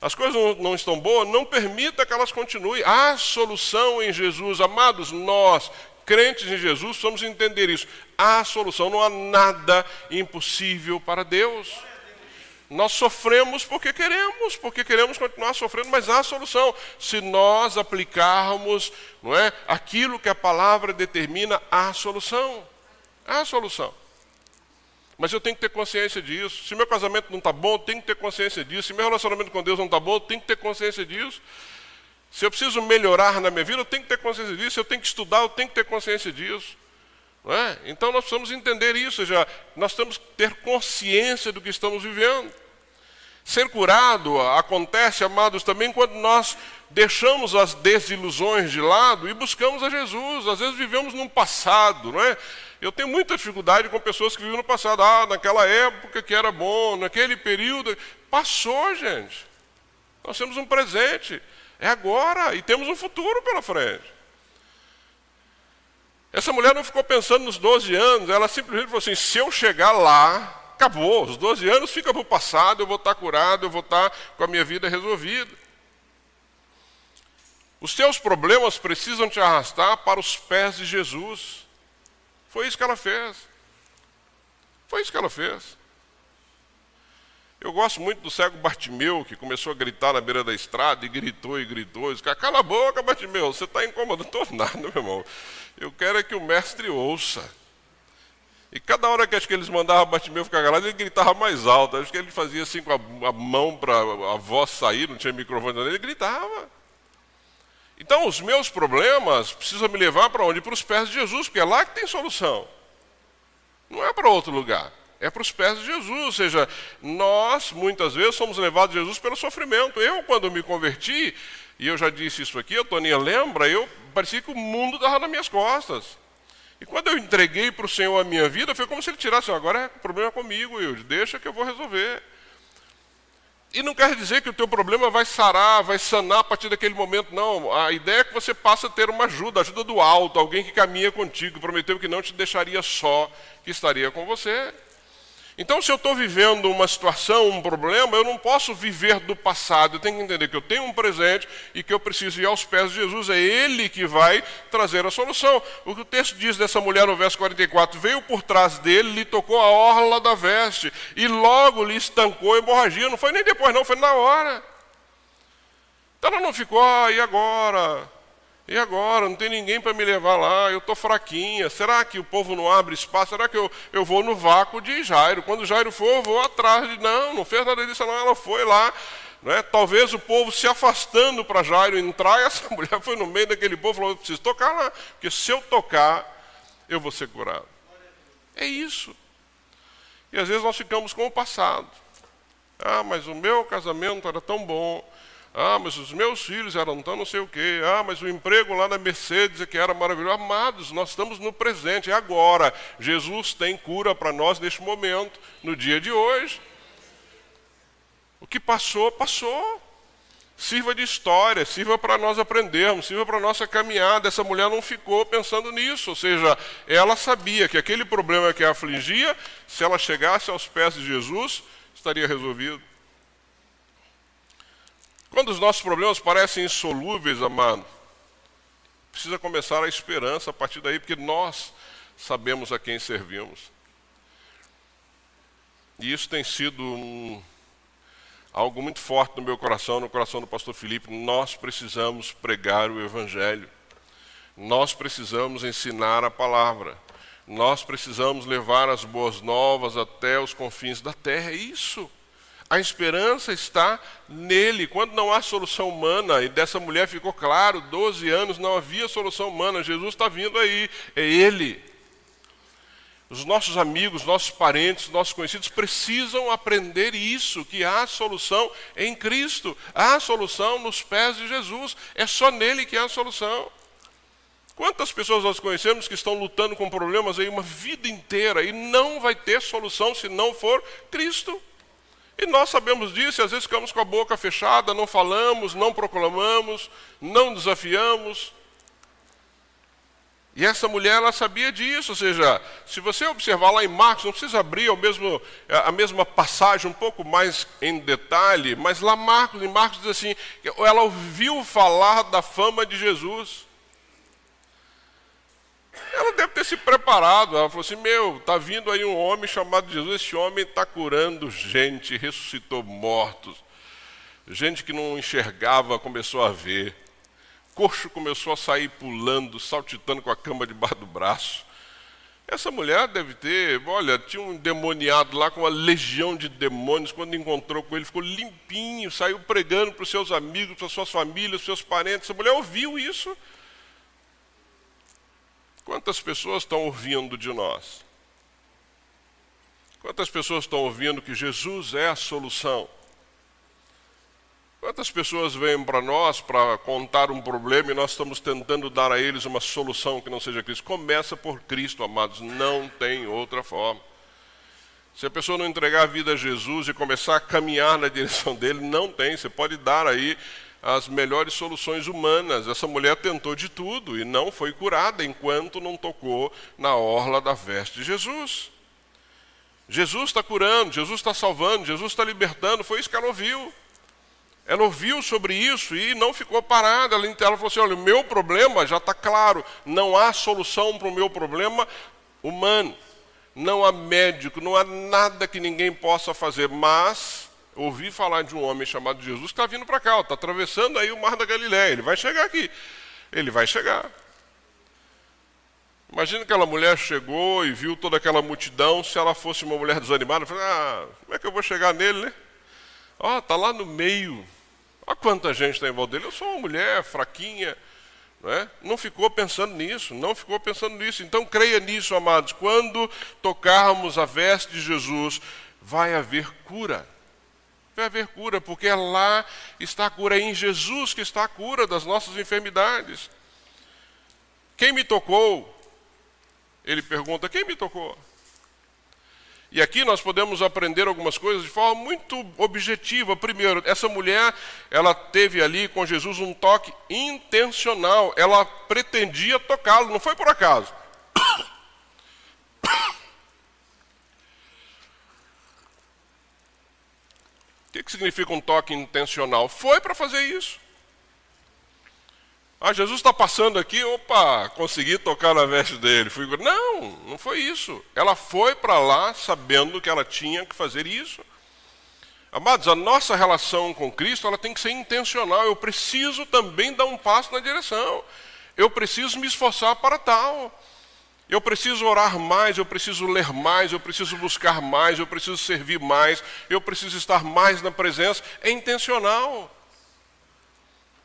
As coisas não estão boas, não permita que elas continuem. Há solução em Jesus. Amados, nós, crentes em Jesus, precisamos entender isso. Há solução, não há nada impossível para Deus. Nós sofremos porque queremos, porque queremos continuar sofrendo, mas há solução. Se nós aplicarmos não é, aquilo que a palavra determina, há solução. Há solução. Mas eu tenho que ter consciência disso. Se meu casamento não está bom, eu tenho que ter consciência disso. Se meu relacionamento com Deus não está bom, eu tenho que ter consciência disso. Se eu preciso melhorar na minha vida, eu tenho que ter consciência disso. Se eu tenho que estudar, eu tenho que ter consciência disso. É? Então nós precisamos entender isso, já nós temos que ter consciência do que estamos vivendo. Ser curado acontece, amados, também quando nós deixamos as desilusões de lado e buscamos a Jesus. Às vezes vivemos num passado, não é? Eu tenho muita dificuldade com pessoas que vivem no passado. Ah, naquela época que era bom, naquele período. Passou, gente. Nós temos um presente. É agora e temos um futuro pela frente. Essa mulher não ficou pensando nos 12 anos, ela simplesmente falou assim: se eu chegar lá, acabou, os 12 anos ficam para o passado, eu vou estar curado, eu vou estar com a minha vida resolvida. Os teus problemas precisam te arrastar para os pés de Jesus. Foi isso que ela fez. Foi isso que ela fez. Eu gosto muito do cego Bartimeu, que começou a gritar na beira da estrada e gritou e gritou. E disse, Cala a boca, Bartimeu, você está incomodando. Não estou nada, meu irmão. Eu quero é que o mestre ouça. E cada hora que acho que eles mandavam Bartimeu ficar calado, ele gritava mais alto. Acho que ele fazia assim com a, a mão para a voz sair, não tinha microfone, ele gritava. Então, os meus problemas precisam me levar para onde? Para os pés de Jesus, porque é lá que tem solução. Não é para outro lugar. É para os pés de Jesus. Ou seja, nós, muitas vezes, somos levados a Jesus pelo sofrimento. Eu, quando me converti, e eu já disse isso aqui, Toninha lembra, eu parecia que o mundo estava nas minhas costas. E quando eu entreguei para o Senhor a minha vida, foi como se ele tirasse, agora é problema comigo, Wilde, deixa que eu vou resolver. E não quer dizer que o teu problema vai sarar, vai sanar a partir daquele momento, não. A ideia é que você passa a ter uma ajuda, ajuda do alto, alguém que caminha contigo, prometeu que não te deixaria só, que estaria com você. Então, se eu estou vivendo uma situação, um problema, eu não posso viver do passado. Eu tenho que entender que eu tenho um presente e que eu preciso ir aos pés de Jesus. É Ele que vai trazer a solução. O que o texto diz dessa mulher no verso 44: veio por trás dele, lhe tocou a orla da veste e logo lhe estancou a hemorragia. Não foi nem depois, não, foi na hora. Então ela não ficou, ah, e agora? E agora? Não tem ninguém para me levar lá, eu estou fraquinha. Será que o povo não abre espaço? Será que eu, eu vou no vácuo de Jairo? Quando Jairo for, eu vou atrás de. Não, não fez nada disso, não. Ela foi lá. É? Talvez o povo se afastando para Jairo entrar, e essa mulher foi no meio daquele povo e falou: Eu preciso tocar lá, porque se eu tocar, eu vou ser curado. É isso. E às vezes nós ficamos com o passado. Ah, mas o meu casamento era tão bom. Ah, mas os meus filhos eram tão não sei o quê. Ah, mas o emprego lá na Mercedes é que era maravilhoso. Amados, nós estamos no presente, é agora. Jesus tem cura para nós neste momento, no dia de hoje. O que passou, passou. Sirva de história, sirva para nós aprendermos, sirva para nossa caminhada. Essa mulher não ficou pensando nisso, ou seja, ela sabia que aquele problema que a afligia, se ela chegasse aos pés de Jesus, estaria resolvido. Quando os nossos problemas parecem insolúveis, amado, precisa começar a esperança a partir daí, porque nós sabemos a quem servimos. E isso tem sido um, algo muito forte no meu coração, no coração do pastor Felipe. Nós precisamos pregar o Evangelho. Nós precisamos ensinar a palavra. Nós precisamos levar as boas novas até os confins da terra. É isso. A esperança está nele. Quando não há solução humana, e dessa mulher ficou claro, 12 anos não havia solução humana. Jesus está vindo aí, é ele. Os nossos amigos, nossos parentes, nossos conhecidos precisam aprender isso, que há solução em Cristo, há solução nos pés de Jesus, é só nele que há solução. Quantas pessoas nós conhecemos que estão lutando com problemas aí uma vida inteira e não vai ter solução se não for Cristo? E nós sabemos disso, e às vezes ficamos com a boca fechada, não falamos, não proclamamos, não desafiamos. E essa mulher, ela sabia disso, ou seja, se você observar lá em Marcos, não precisa abrir o mesmo, a mesma passagem um pouco mais em detalhe, mas lá Marcos, em Marcos diz assim, ela ouviu falar da fama de Jesus. Ela deve ter se preparado, ela falou assim, meu, está vindo aí um homem chamado Jesus, esse homem está curando gente, ressuscitou mortos, gente que não enxergava começou a ver coxo começou a sair pulando, saltitando com a cama debaixo do braço. Essa mulher deve ter, olha, tinha um demoniado lá com uma legião de demônios. Quando encontrou com ele, ficou limpinho, saiu pregando para os seus amigos, para as suas famílias, seus parentes. Essa mulher ouviu isso. Quantas pessoas estão ouvindo de nós? Quantas pessoas estão ouvindo que Jesus é a solução? Quantas pessoas vêm para nós para contar um problema e nós estamos tentando dar a eles uma solução que não seja Cristo? Começa por Cristo, amados, não tem outra forma. Se a pessoa não entregar a vida a Jesus e começar a caminhar na direção dele, não tem. Você pode dar aí as melhores soluções humanas. Essa mulher tentou de tudo e não foi curada enquanto não tocou na orla da veste de Jesus. Jesus está curando, Jesus está salvando, Jesus está libertando, foi isso que ela ouviu. Ela ouviu sobre isso e não ficou parada. Ela, ela falou assim: olha, o meu problema já está claro, não há solução para o meu problema humano. Não há médico, não há nada que ninguém possa fazer. Mas ouvi falar de um homem chamado Jesus que está vindo para cá, está atravessando aí o mar da Galiléia. Ele vai chegar aqui. Ele vai chegar. Imagina que aquela mulher chegou e viu toda aquela multidão. Se ela fosse uma mulher desanimada, falou: ah, como é que eu vou chegar nele, né? Ó, oh, está lá no meio Olha quanta gente está em volta dele. Eu sou uma mulher fraquinha. Não, é? não ficou pensando nisso, não ficou pensando nisso. Então creia nisso, amados. Quando tocarmos a veste de Jesus, vai haver cura. Vai haver cura, porque lá está a cura, é em Jesus que está a cura das nossas enfermidades. Quem me tocou? Ele pergunta: quem me tocou? E aqui nós podemos aprender algumas coisas de forma muito objetiva. Primeiro, essa mulher, ela teve ali com Jesus um toque intencional. Ela pretendia tocá-lo, não foi por acaso. O que, significa um toque intencional? Foi para fazer isso. Ah, Jesus está passando aqui, opa, consegui tocar na veste dele. Fui... Não, não foi isso. Ela foi para lá sabendo que ela tinha que fazer isso. Amados, a nossa relação com Cristo ela tem que ser intencional. Eu preciso também dar um passo na direção. Eu preciso me esforçar para tal. Eu preciso orar mais, eu preciso ler mais, eu preciso buscar mais, eu preciso servir mais, eu preciso estar mais na presença. É intencional.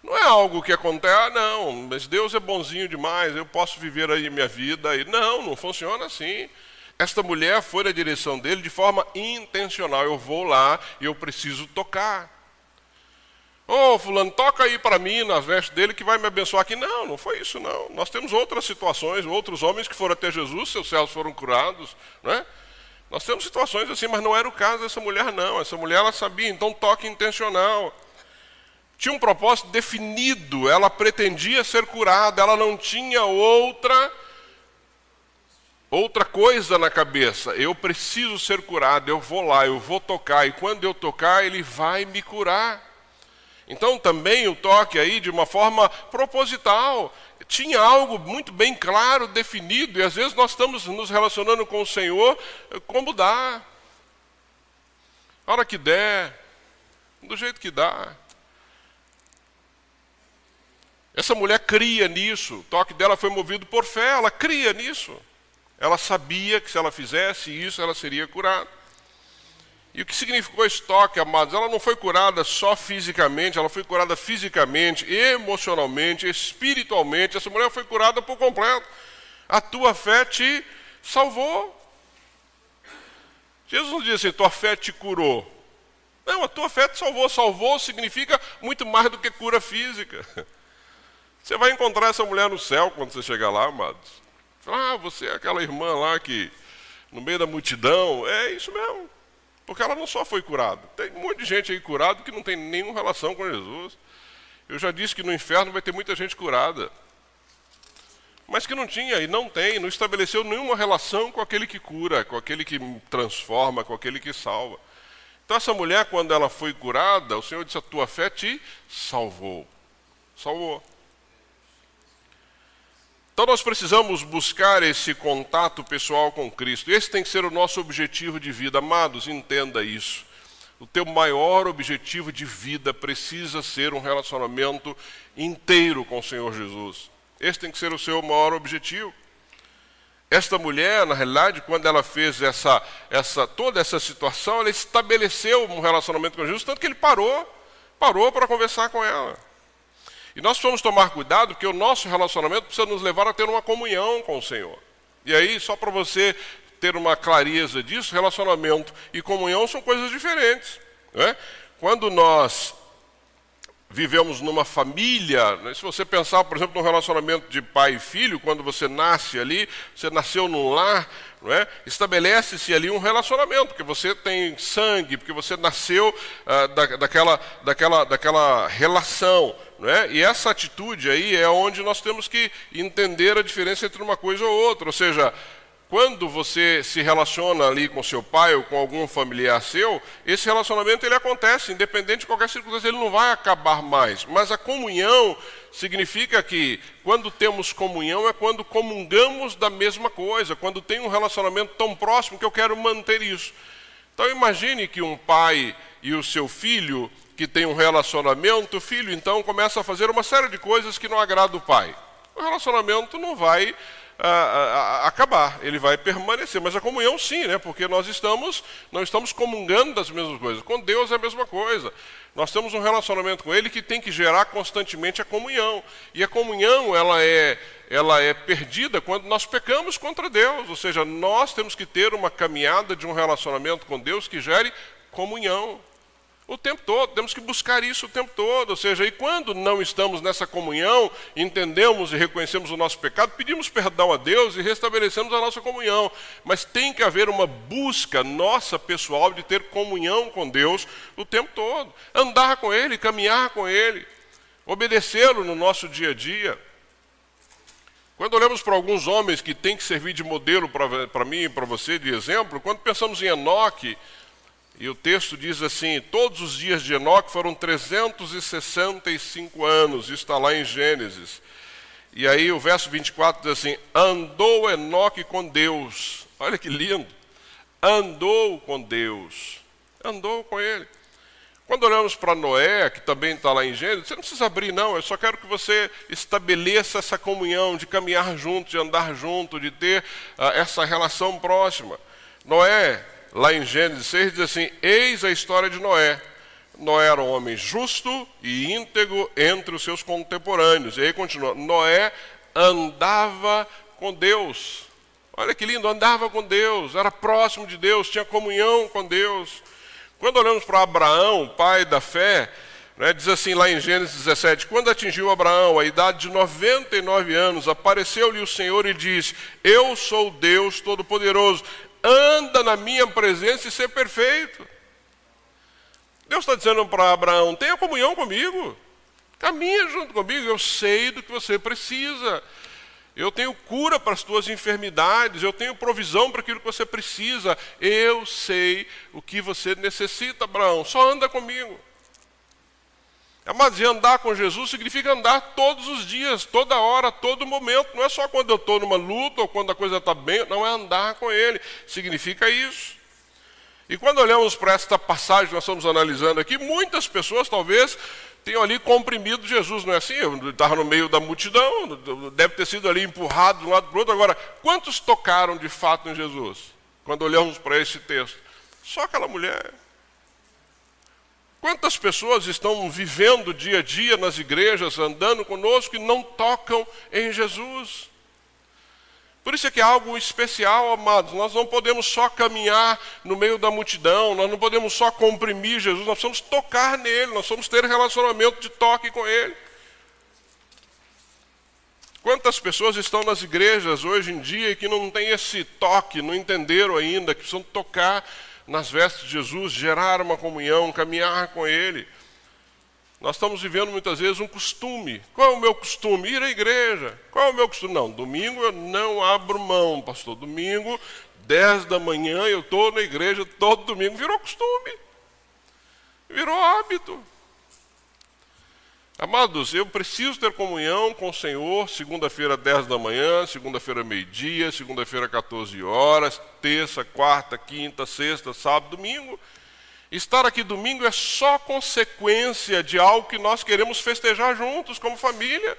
Não é algo que acontece, ah, não, mas Deus é bonzinho demais, eu posso viver aí minha vida. E não, não funciona assim. Esta mulher foi na direção dele de forma intencional. Eu vou lá e eu preciso tocar. Ô, oh, fulano, toca aí para mim nas vestes dele que vai me abençoar aqui. Não, não foi isso não. Nós temos outras situações, outros homens que foram até Jesus, seus céus foram curados, não é? Nós temos situações assim, mas não era o caso dessa mulher não. Essa mulher ela sabia, então toque intencional tinha um propósito definido, ela pretendia ser curada, ela não tinha outra outra coisa na cabeça. Eu preciso ser curado, eu vou lá, eu vou tocar e quando eu tocar, ele vai me curar. Então também o toque aí de uma forma proposital, tinha algo muito bem claro, definido, e às vezes nós estamos nos relacionando com o Senhor como dá. A hora que der, do jeito que dá. Essa mulher cria nisso, o toque dela foi movido por fé, ela cria nisso. Ela sabia que se ela fizesse isso, ela seria curada. E o que significou esse toque, amados? Ela não foi curada só fisicamente, ela foi curada fisicamente, emocionalmente, espiritualmente. Essa mulher foi curada por completo. A tua fé te salvou. Jesus não diz assim, tua fé te curou. Não, a tua fé te salvou. Salvou significa muito mais do que cura física. Você vai encontrar essa mulher no céu quando você chegar lá, amados. Ah, você é aquela irmã lá que, no meio da multidão, é isso mesmo. Porque ela não só foi curada. Tem um monte de gente aí curada que não tem nenhuma relação com Jesus. Eu já disse que no inferno vai ter muita gente curada. Mas que não tinha e não tem, não estabeleceu nenhuma relação com aquele que cura, com aquele que transforma, com aquele que salva. Então, essa mulher, quando ela foi curada, o Senhor disse: A tua fé te salvou. Salvou. Então nós precisamos buscar esse contato pessoal com Cristo. Esse tem que ser o nosso objetivo de vida. Amados, entenda isso. O teu maior objetivo de vida precisa ser um relacionamento inteiro com o Senhor Jesus. Esse tem que ser o seu maior objetivo. Esta mulher, na realidade, quando ela fez essa, essa, toda essa situação, ela estabeleceu um relacionamento com Jesus, tanto que ele parou, parou para conversar com ela. E nós precisamos tomar cuidado, porque o nosso relacionamento precisa nos levar a ter uma comunhão com o Senhor. E aí, só para você ter uma clareza disso, relacionamento e comunhão são coisas diferentes. Né? Quando nós vivemos numa família, né? se você pensar, por exemplo, no relacionamento de pai e filho, quando você nasce ali, você nasceu num lar, é? estabelece-se ali um relacionamento, porque você tem sangue, porque você nasceu ah, da, daquela, daquela, daquela relação. É? E essa atitude aí é onde nós temos que entender a diferença entre uma coisa ou outra. Ou seja, quando você se relaciona ali com seu pai ou com algum familiar seu, esse relacionamento ele acontece, independente de qualquer circunstância, ele não vai acabar mais. Mas a comunhão significa que quando temos comunhão é quando comungamos da mesma coisa, quando tem um relacionamento tão próximo que eu quero manter isso. Então imagine que um pai e o seu filho que tem um relacionamento, o filho então começa a fazer uma série de coisas que não agrada o pai. O relacionamento não vai ah, ah, ah, acabar, ele vai permanecer, mas a comunhão sim, né? Porque nós estamos não estamos comungando das mesmas coisas. Com Deus é a mesma coisa. Nós temos um relacionamento com Ele que tem que gerar constantemente a comunhão. E a comunhão ela é ela é perdida quando nós pecamos contra Deus. Ou seja, nós temos que ter uma caminhada de um relacionamento com Deus que gere comunhão o tempo todo, temos que buscar isso o tempo todo. Ou seja, e quando não estamos nessa comunhão, entendemos e reconhecemos o nosso pecado, pedimos perdão a Deus e restabelecemos a nossa comunhão. Mas tem que haver uma busca nossa pessoal de ter comunhão com Deus o tempo todo. Andar com Ele, caminhar com Ele, obedecê-lo no nosso dia a dia. Quando olhamos para alguns homens que têm que servir de modelo para mim e para você, de exemplo, quando pensamos em Enoque, e o texto diz assim: todos os dias de Enoque foram 365 anos, isso está lá em Gênesis. E aí o verso 24 diz assim: andou Enoque com Deus. Olha que lindo. Andou com Deus. Andou com ele. Quando olhamos para Noé, que também está lá em Gênesis, você não precisa abrir, não. Eu só quero que você estabeleça essa comunhão, de caminhar junto, de andar junto, de ter uh, essa relação próxima. Noé lá em Gênesis 6, diz assim: Eis a história de Noé. Noé era um homem justo e íntegro entre os seus contemporâneos. E aí continua: Noé andava com Deus. Olha que lindo, andava com Deus, era próximo de Deus, tinha comunhão com Deus. Quando olhamos para Abraão, pai da fé, né, diz assim lá em Gênesis 17: Quando atingiu Abraão a idade de 99 anos, apareceu-lhe o Senhor e disse: Eu sou Deus Todo-Poderoso, anda na minha presença e ser perfeito. Deus está dizendo para Abraão: tenha comunhão comigo, caminha junto comigo, eu sei do que você precisa. Eu tenho cura para as tuas enfermidades, eu tenho provisão para aquilo que você precisa. Eu sei o que você necessita, Abraão. Só anda comigo. Mas andar com Jesus significa andar todos os dias, toda hora, todo momento. Não é só quando eu estou numa luta ou quando a coisa está bem, não é andar com Ele. Significa isso. E quando olhamos para esta passagem que nós estamos analisando aqui, muitas pessoas talvez tenham ali comprimido Jesus, não é assim? Estava no meio da multidão, deve ter sido ali empurrado de um lado para o outro. Agora, quantos tocaram de fato em Jesus? Quando olhamos para esse texto, só aquela mulher. Quantas pessoas estão vivendo dia a dia nas igrejas, andando conosco e não tocam em Jesus? Por isso é que é algo especial, amados. Nós não podemos só caminhar no meio da multidão, nós não podemos só comprimir Jesus, nós precisamos tocar nele, nós precisamos ter relacionamento de toque com ele. Quantas pessoas estão nas igrejas hoje em dia que não têm esse toque, não entenderam ainda, que precisam tocar nas vestes de Jesus, gerar uma comunhão, caminhar com Ele. Nós estamos vivendo muitas vezes um costume. Qual é o meu costume? Ir à igreja. Qual é o meu costume? Não, domingo eu não abro mão, pastor. Domingo, 10 da manhã, eu estou na igreja todo domingo. Virou costume. Virou hábito. Amados, eu preciso ter comunhão com o Senhor segunda-feira, 10 da manhã, segunda-feira, meio-dia, segunda-feira, 14 horas, terça, quarta, quinta, sexta, sábado, domingo. Estar aqui domingo é só consequência de algo que nós queremos festejar juntos como família.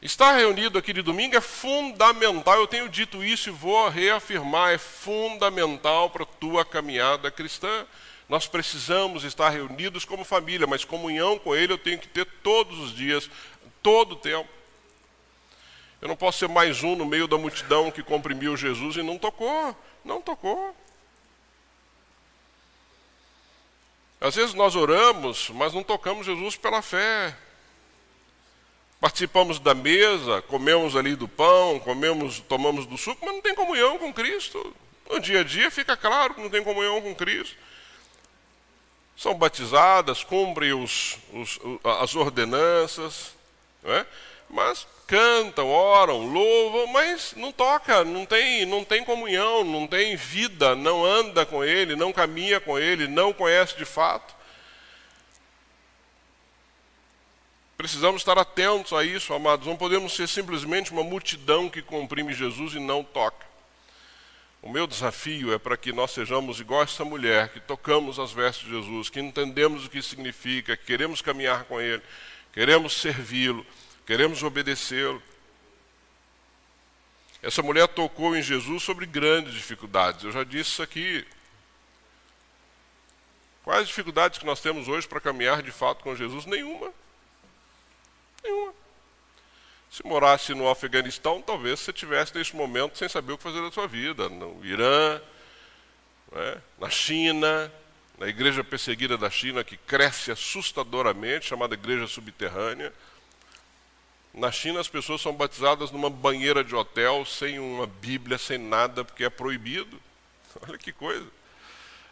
Estar reunido aqui de domingo é fundamental, eu tenho dito isso e vou reafirmar, é fundamental para a tua caminhada cristã. Nós precisamos estar reunidos como família, mas comunhão com Ele eu tenho que ter todos os dias, todo o tempo. Eu não posso ser mais um no meio da multidão que comprimiu Jesus e não tocou. Não tocou. Às vezes nós oramos, mas não tocamos Jesus pela fé. Participamos da mesa, comemos ali do pão, comemos, tomamos do suco, mas não tem comunhão com Cristo. No dia a dia fica claro que não tem comunhão com Cristo são batizadas, cumprem os, os, as ordenanças, é? mas cantam, oram, louvam, mas não toca, não tem, não tem comunhão, não tem vida, não anda com Ele, não caminha com Ele, não conhece de fato. Precisamos estar atentos a isso, amados. Não podemos ser simplesmente uma multidão que comprime Jesus e não toca. O meu desafio é para que nós sejamos igual essa mulher, que tocamos as vestes de Jesus, que entendemos o que significa, que queremos caminhar com Ele, queremos servi-lo, queremos obedecê-lo. Essa mulher tocou em Jesus sobre grandes dificuldades. Eu já disse isso aqui. Quais dificuldades que nós temos hoje para caminhar de fato com Jesus? Nenhuma. Nenhuma. Se morasse no Afeganistão, talvez você tivesse nesse momento sem saber o que fazer da sua vida. No Irã, né? na China, na igreja perseguida da China, que cresce assustadoramente, chamada igreja subterrânea. Na China, as pessoas são batizadas numa banheira de hotel, sem uma Bíblia, sem nada, porque é proibido. Olha que coisa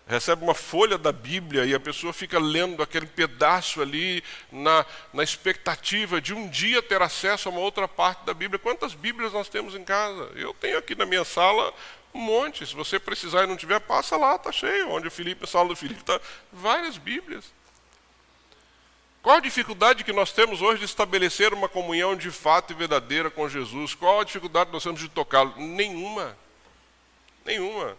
recebe uma folha da Bíblia e a pessoa fica lendo aquele pedaço ali na, na expectativa de um dia ter acesso a uma outra parte da Bíblia. Quantas Bíblias nós temos em casa? Eu tenho aqui na minha sala um monte. Se você precisar e não tiver, passa lá, está cheio. Onde o Felipe, a sala do Felipe está várias Bíblias. Qual a dificuldade que nós temos hoje de estabelecer uma comunhão de fato e verdadeira com Jesus? Qual a dificuldade que nós temos de tocá-lo? Nenhuma. Nenhuma.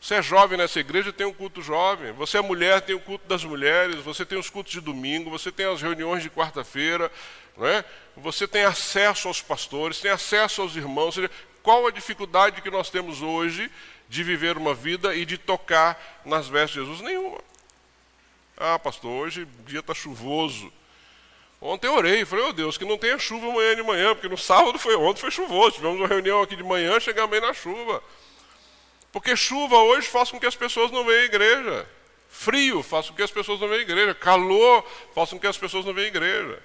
Você é jovem nessa igreja, tem um culto jovem. Você é mulher, tem o culto das mulheres. Você tem os cultos de domingo. Você tem as reuniões de quarta-feira. É? Você tem acesso aos pastores, tem acesso aos irmãos. Seja, qual a dificuldade que nós temos hoje de viver uma vida e de tocar nas vestes de Jesus? Nenhuma. Ah, pastor, hoje o dia está chuvoso. Ontem eu orei, falei, oh Deus, que não tenha chuva amanhã de manhã, porque no sábado foi ontem foi chuvoso. Tivemos uma reunião aqui de manhã, chegamos aí na chuva. Porque chuva hoje faz com que as pessoas não venham à igreja. Frio faz com que as pessoas não venham à igreja. Calor faz com que as pessoas não venham à igreja.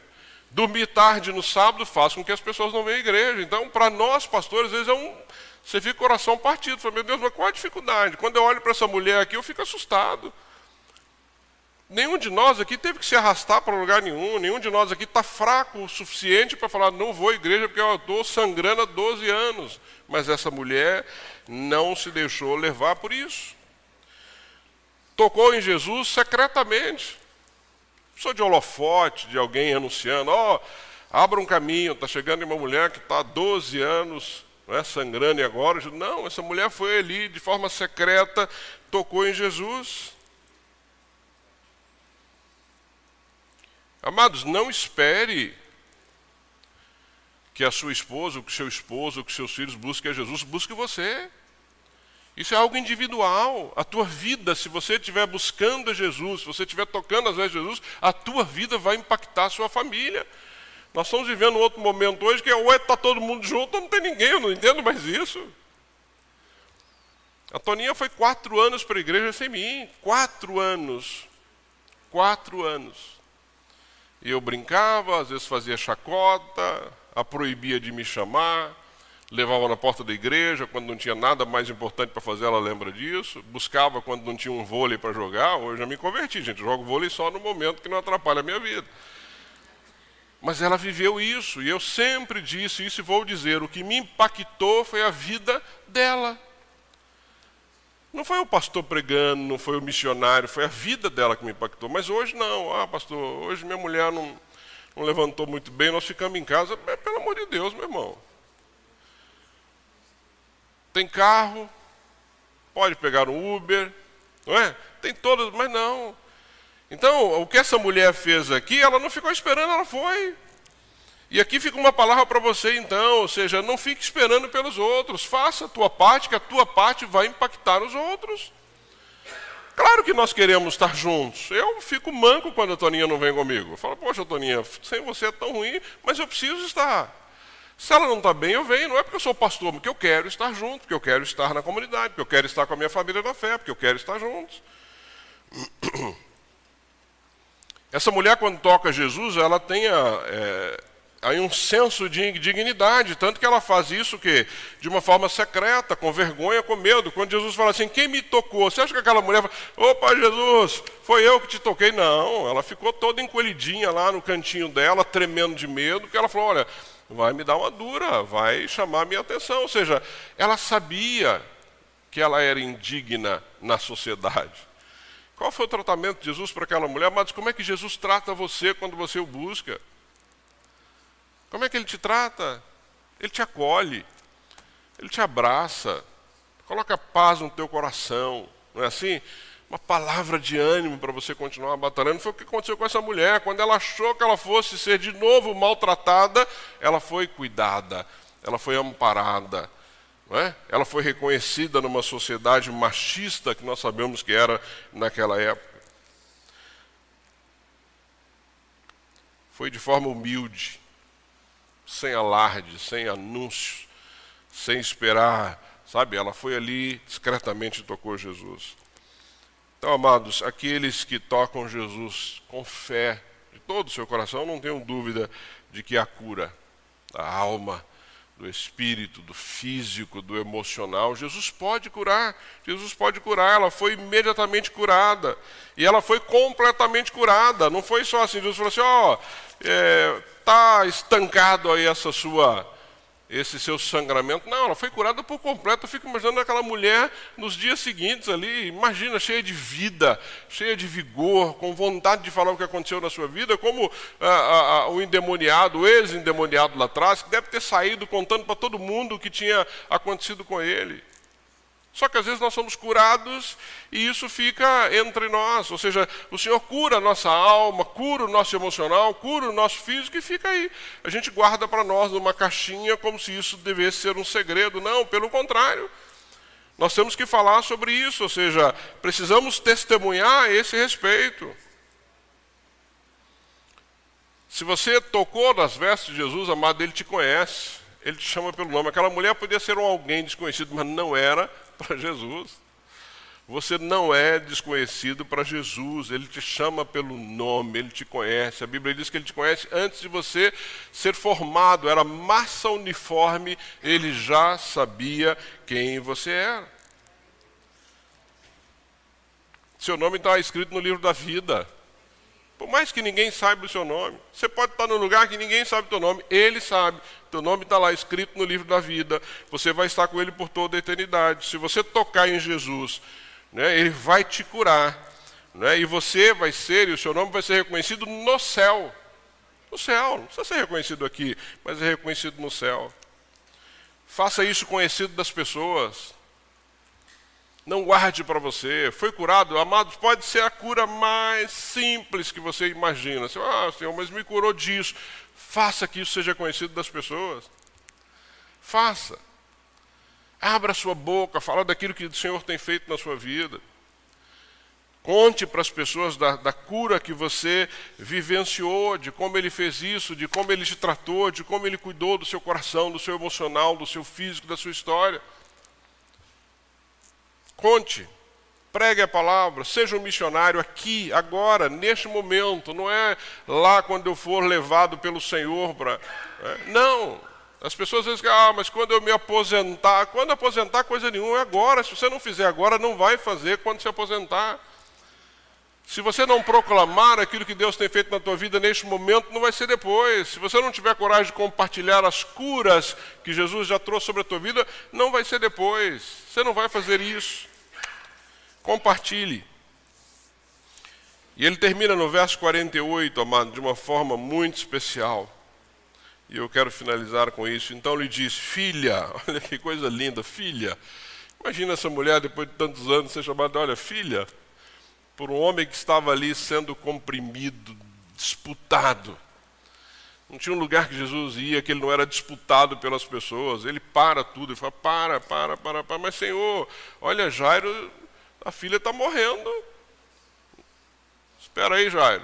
Dormir tarde no sábado faz com que as pessoas não venham à igreja. Então, para nós, pastores, às vezes é um. Você fica com o coração partido. Fala, meu Deus, mas qual a dificuldade? Quando eu olho para essa mulher aqui, eu fico assustado. Nenhum de nós aqui teve que se arrastar para lugar nenhum. Nenhum de nós aqui está fraco o suficiente para falar, não vou à igreja porque eu estou sangrando há 12 anos. Mas essa mulher não se deixou levar por isso. Tocou em Jesus secretamente. Sou de holofote, de alguém anunciando, ó, oh, abra um caminho, está chegando uma mulher que está há 12 anos é, sangrando e agora. Não, essa mulher foi ali de forma secreta, tocou em Jesus. Amados, não espere que a sua esposa, que o seu esposo, que seus filhos busquem a Jesus, busque você. Isso é algo individual. A tua vida, se você estiver buscando a Jesus, se você estiver tocando as vezes Jesus, a tua vida vai impactar a sua família. Nós estamos vivendo outro momento hoje que é ou está todo mundo junto ou não tem ninguém, eu não entendo mais isso. A Toninha foi quatro anos para a igreja sem mim. Quatro anos. Quatro anos. E eu brincava, às vezes fazia chacota, a proibia de me chamar, levava na porta da igreja quando não tinha nada mais importante para fazer, ela lembra disso. Buscava quando não tinha um vôlei para jogar. Hoje já me converti, gente. Jogo vôlei só no momento que não atrapalha a minha vida. Mas ela viveu isso, e eu sempre disse isso e vou dizer: o que me impactou foi a vida dela. Não foi o pastor pregando, não foi o missionário, foi a vida dela que me impactou. Mas hoje não. Ah, pastor, hoje minha mulher não, não levantou muito bem, nós ficamos em casa. Pelo amor de Deus, meu irmão. Tem carro, pode pegar um Uber, não é? Tem todas, mas não. Então, o que essa mulher fez aqui, ela não ficou esperando, ela foi. E aqui fica uma palavra para você então, ou seja, não fique esperando pelos outros, faça a tua parte, que a tua parte vai impactar os outros. Claro que nós queremos estar juntos. Eu fico manco quando a Toninha não vem comigo. Eu falo, poxa, Toninha, sem você é tão ruim, mas eu preciso estar. Se ela não está bem, eu venho. Não é porque eu sou pastor, porque eu quero estar junto, porque eu quero estar na comunidade, porque eu quero estar com a minha família da fé, porque eu quero estar juntos. Essa mulher, quando toca Jesus, ela tem a, é, aí um senso de dignidade, tanto que ela faz isso que de uma forma secreta, com vergonha, com medo. Quando Jesus fala assim, quem me tocou? Você acha que aquela mulher fala, opa Jesus, foi eu que te toquei? Não, ela ficou toda encolhidinha lá no cantinho dela, tremendo de medo, porque ela falou, olha, vai me dar uma dura, vai chamar a minha atenção. Ou seja, ela sabia que ela era indigna na sociedade. Qual foi o tratamento de Jesus para aquela mulher? Mas como é que Jesus trata você quando você o busca? Como é que ele te trata? Ele te acolhe, ele te abraça, coloca paz no teu coração, não é assim? Uma palavra de ânimo para você continuar batalhando. Foi o que aconteceu com essa mulher. Quando ela achou que ela fosse ser de novo maltratada, ela foi cuidada, ela foi amparada. É? Ela foi reconhecida numa sociedade machista que nós sabemos que era naquela época. Foi de forma humilde sem alarde, sem anúncio, sem esperar, sabe? Ela foi ali discretamente e tocou Jesus. Então, amados, aqueles que tocam Jesus com fé de todo o seu coração, não tenham dúvida de que a cura da alma, do espírito, do físico, do emocional. Jesus pode curar, Jesus pode curar. Ela foi imediatamente curada e ela foi completamente curada. Não foi só assim. Jesus falou assim: ó, oh, é, está estancado aí essa sua, esse seu sangramento. Não, ela foi curada por completo. Eu fico imaginando aquela mulher nos dias seguintes ali, imagina, cheia de vida, cheia de vigor, com vontade de falar o que aconteceu na sua vida, como ah, ah, ah o endemoniado, o ex-endemoniado lá atrás, que deve ter saído contando para todo mundo o que tinha acontecido com ele. Só que às vezes nós somos curados e isso fica entre nós. Ou seja, o Senhor cura a nossa alma, cura o nosso emocional, cura o nosso físico e fica aí. A gente guarda para nós numa caixinha como se isso devesse ser um segredo. Não, pelo contrário. Nós temos que falar sobre isso, ou seja, precisamos testemunhar esse respeito. Se você tocou nas vestes de Jesus, amado, ele te conhece, ele te chama pelo nome. Aquela mulher podia ser um alguém desconhecido, mas não era para Jesus. Você não é desconhecido para Jesus, ele te chama pelo nome, ele te conhece. A Bíblia diz que ele te conhece antes de você ser formado, era massa uniforme, ele já sabia quem você era. Seu nome está escrito no livro da vida. Por mais que ninguém saiba o seu nome, você pode estar num lugar que ninguém sabe o teu nome, ele sabe. Teu nome está lá escrito no livro da vida. Você vai estar com ele por toda a eternidade. Se você tocar em Jesus, né, ele vai te curar. Né, e você vai ser, e o seu nome vai ser reconhecido no céu. No céu, não precisa ser reconhecido aqui, mas é reconhecido no céu. Faça isso conhecido das pessoas. Não guarde para você. Foi curado, amados, pode ser a cura mais simples que você imagina. Você, ah, Senhor, mas me curou disso. Faça que isso seja conhecido das pessoas. Faça. Abra sua boca, fala daquilo que o Senhor tem feito na sua vida. Conte para as pessoas da, da, cura que você vivenciou, de como ele fez isso, de como ele te tratou, de como ele cuidou do seu coração, do seu emocional, do seu físico, da sua história. Conte, pregue a palavra, seja um missionário aqui, agora, neste momento, não é lá quando eu for levado pelo Senhor para. É, não. As pessoas dizem, ah, mas quando eu me aposentar, quando aposentar, coisa nenhuma, é agora. Se você não fizer agora, não vai fazer quando se aposentar. Se você não proclamar aquilo que Deus tem feito na tua vida neste momento, não vai ser depois. Se você não tiver coragem de compartilhar as curas que Jesus já trouxe sobre a tua vida, não vai ser depois. Você não vai fazer isso. Compartilhe. E ele termina no verso 48, amado, de uma forma muito especial. E eu quero finalizar com isso. Então lhe diz: Filha, olha que coisa linda, filha. Imagina essa mulher, depois de tantos anos, ser chamada, olha, filha, por um homem que estava ali sendo comprimido, disputado. Não tinha um lugar que Jesus ia que ele não era disputado pelas pessoas. Ele para tudo e fala: para, para, para, para. Mas, Senhor, olha, Jairo a filha está morrendo. Espera aí, Jairo.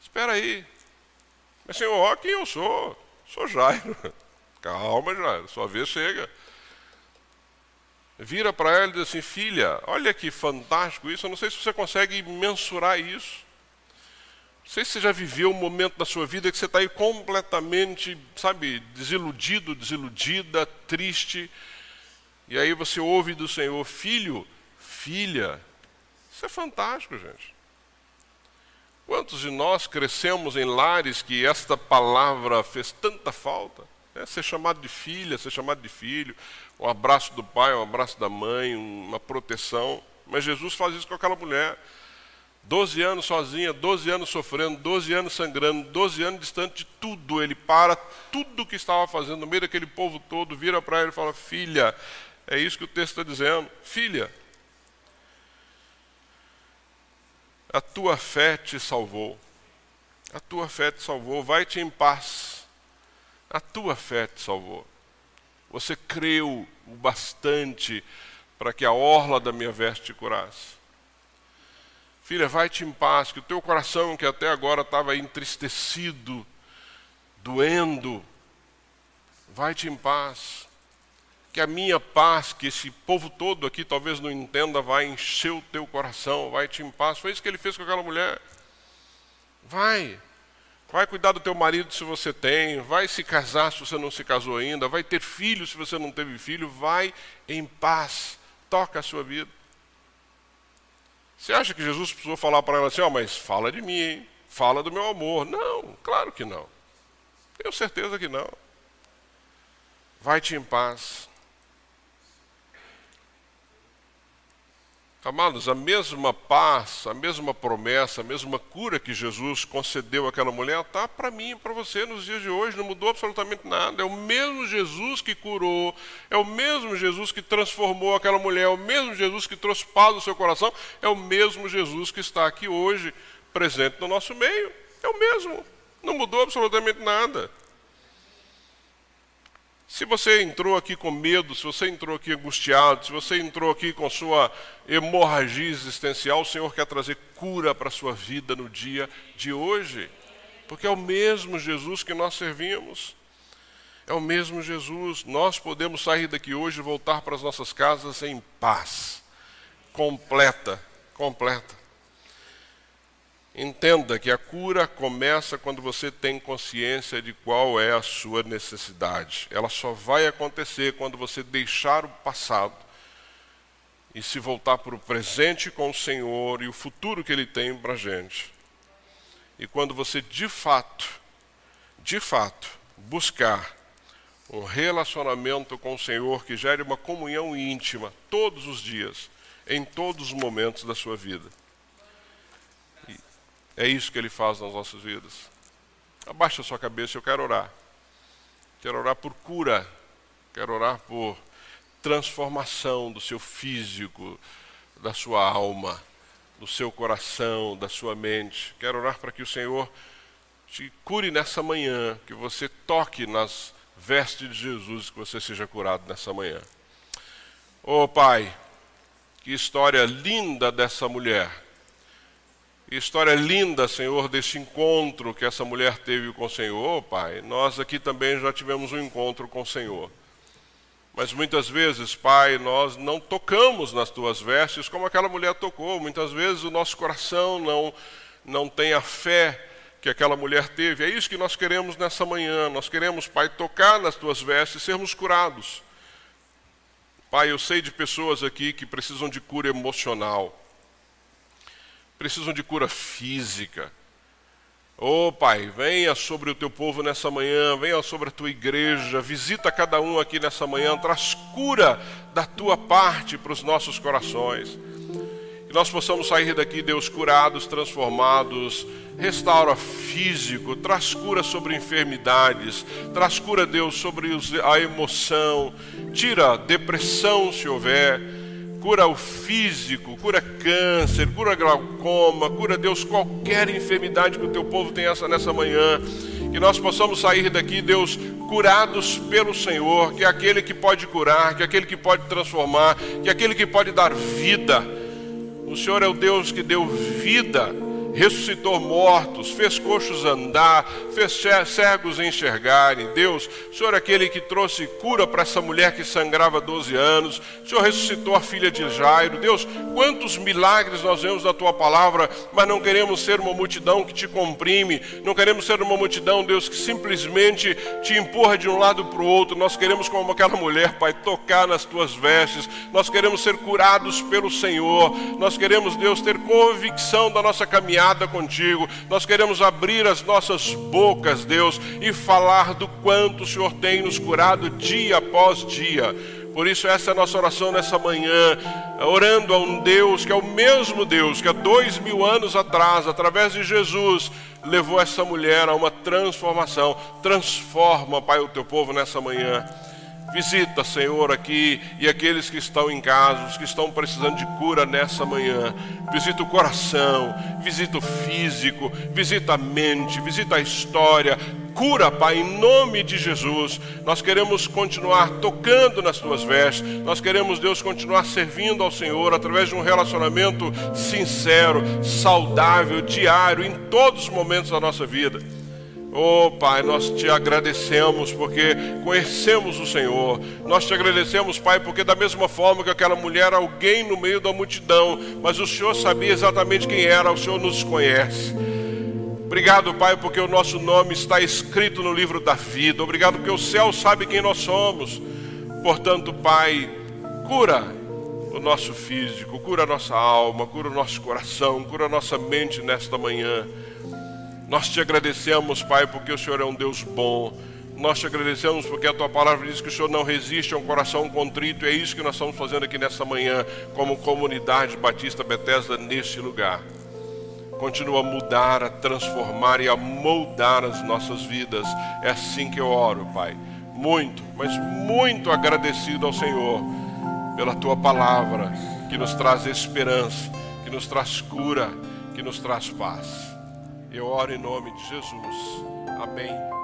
Espera aí. Mas, Senhor, ó quem eu sou. Sou Jairo. Calma, Jairo. Sua vez chega. Vira para ela e diz assim: Filha, olha que fantástico isso. Eu não sei se você consegue mensurar isso. Não sei se você já viveu um momento da sua vida que você está aí completamente, sabe, desiludido, desiludida, triste. E aí você ouve do Senhor, filho, filha. Isso é fantástico, gente. Quantos de nós crescemos em lares que esta palavra fez tanta falta? É ser chamado de filha, ser chamado de filho, um abraço do pai, um abraço da mãe, uma proteção. Mas Jesus faz isso com aquela mulher. Doze anos sozinha, doze anos sofrendo, doze anos sangrando, doze anos distante de tudo. Ele para tudo o que estava fazendo no meio daquele povo todo, vira para ela e fala: Filha, é isso que o texto está dizendo. Filha, A tua fé te salvou. A tua fé te salvou. Vai-te em paz. A tua fé te salvou. Você creu o bastante para que a orla da minha veste te curasse. Filha, vai-te em paz, que o teu coração, que até agora estava entristecido, doendo, vai-te em paz que a minha paz, que esse povo todo aqui talvez não entenda, vai encher o teu coração, vai te em paz. Foi isso que ele fez com aquela mulher. Vai. Vai cuidar do teu marido se você tem, vai se casar se você não se casou ainda, vai ter filho se você não teve filho, vai em paz. Toca a sua vida. Você acha que Jesus precisou falar para ela assim, ó, oh, mas fala de mim, hein? fala do meu amor? Não, claro que não. Tenho certeza que não. Vai-te em paz. Amados, a mesma paz, a mesma promessa, a mesma cura que Jesus concedeu àquela mulher está para mim e para você nos dias de hoje, não mudou absolutamente nada. É o mesmo Jesus que curou, é o mesmo Jesus que transformou aquela mulher, é o mesmo Jesus que trouxe paz no seu coração, é o mesmo Jesus que está aqui hoje, presente no nosso meio. É o mesmo, não mudou absolutamente nada. Se você entrou aqui com medo, se você entrou aqui angustiado, se você entrou aqui com sua hemorragia existencial, o Senhor quer trazer cura para a sua vida no dia de hoje. Porque é o mesmo Jesus que nós servimos. É o mesmo Jesus. Nós podemos sair daqui hoje e voltar para as nossas casas em paz. Completa, completa. Entenda que a cura começa quando você tem consciência de qual é a sua necessidade. Ela só vai acontecer quando você deixar o passado e se voltar para o presente com o Senhor e o futuro que Ele tem para a gente. E quando você de fato, de fato, buscar um relacionamento com o Senhor que gere uma comunhão íntima todos os dias, em todos os momentos da sua vida. É isso que ele faz nas nossas vidas. Abaixa a sua cabeça, eu quero orar. Quero orar por cura. Quero orar por transformação do seu físico, da sua alma, do seu coração, da sua mente. Quero orar para que o Senhor te cure nessa manhã, que você toque nas vestes de Jesus, que você seja curado nessa manhã. Oh Pai, que história linda dessa mulher. História linda, Senhor, desse encontro que essa mulher teve com o Senhor, oh, Pai. Nós aqui também já tivemos um encontro com o Senhor. Mas muitas vezes, Pai, nós não tocamos nas tuas vestes como aquela mulher tocou. Muitas vezes o nosso coração não, não tem a fé que aquela mulher teve. É isso que nós queremos nessa manhã. Nós queremos, Pai, tocar nas tuas vestes e sermos curados. Pai, eu sei de pessoas aqui que precisam de cura emocional, precisam de cura física. Oh Pai, venha sobre o teu povo nessa manhã, venha sobre a tua igreja, visita cada um aqui nessa manhã, traz cura da tua parte para os nossos corações. Que nós possamos sair daqui, Deus, curados, transformados, restaura físico, traz cura sobre enfermidades, traz cura, Deus, sobre a emoção, tira depressão se houver cura o físico, cura câncer, cura glaucoma, cura, Deus, qualquer enfermidade que o teu povo tenha nessa manhã. Que nós possamos sair daqui, Deus, curados pelo Senhor, que é aquele que pode curar, que é aquele que pode transformar, que é aquele que pode dar vida. O Senhor é o Deus que deu vida ressuscitou mortos, fez coxos andar, fez cegos enxergarem. Deus, o Senhor é aquele que trouxe cura para essa mulher que sangrava 12 anos. O Senhor ressuscitou a filha de Jairo. Deus, quantos milagres nós vemos na tua palavra, mas não queremos ser uma multidão que te comprime, não queremos ser uma multidão, Deus, que simplesmente te empurra de um lado para o outro. Nós queremos, como aquela mulher, Pai, tocar nas tuas vestes. Nós queremos ser curados pelo Senhor. Nós queremos, Deus, ter convicção da nossa caminhada caminhada contigo. Nós queremos abrir as nossas bocas, Deus, e falar do quanto o Senhor tem nos curado dia após dia. Por isso, essa é a nossa oração nessa manhã, orando a um Deus que é o mesmo Deus que há dois mil anos atrás, através de Jesus, levou essa mulher a uma transformação. Transforma, Pai, o teu povo nessa manhã. Visita, Senhor, aqui e aqueles que estão em casa, os que estão precisando de cura nessa manhã. Visita o coração, visita o físico, visita a mente, visita a história. Cura, Pai, em nome de Jesus. Nós queremos continuar tocando nas tuas vestes. Nós queremos, Deus, continuar servindo ao Senhor através de um relacionamento sincero, saudável, diário, em todos os momentos da nossa vida. Oh Pai, nós te agradecemos porque conhecemos o Senhor. Nós te agradecemos, Pai, porque da mesma forma que aquela mulher, alguém no meio da multidão, mas o Senhor sabia exatamente quem era, o Senhor nos conhece. Obrigado, Pai, porque o nosso nome está escrito no livro da vida. Obrigado porque o céu sabe quem nós somos. Portanto, Pai, cura o nosso físico, cura a nossa alma, cura o nosso coração, cura a nossa mente nesta manhã. Nós te agradecemos, Pai, porque o Senhor é um Deus bom. Nós te agradecemos porque a tua palavra diz que o Senhor não resiste a um coração contrito. É isso que nós estamos fazendo aqui nessa manhã, como comunidade Batista Bethesda, neste lugar. Continua a mudar, a transformar e a moldar as nossas vidas. É assim que eu oro, Pai. Muito, mas muito agradecido ao Senhor pela tua palavra, que nos traz esperança, que nos traz cura, que nos traz paz. Eu oro em nome de Jesus. Amém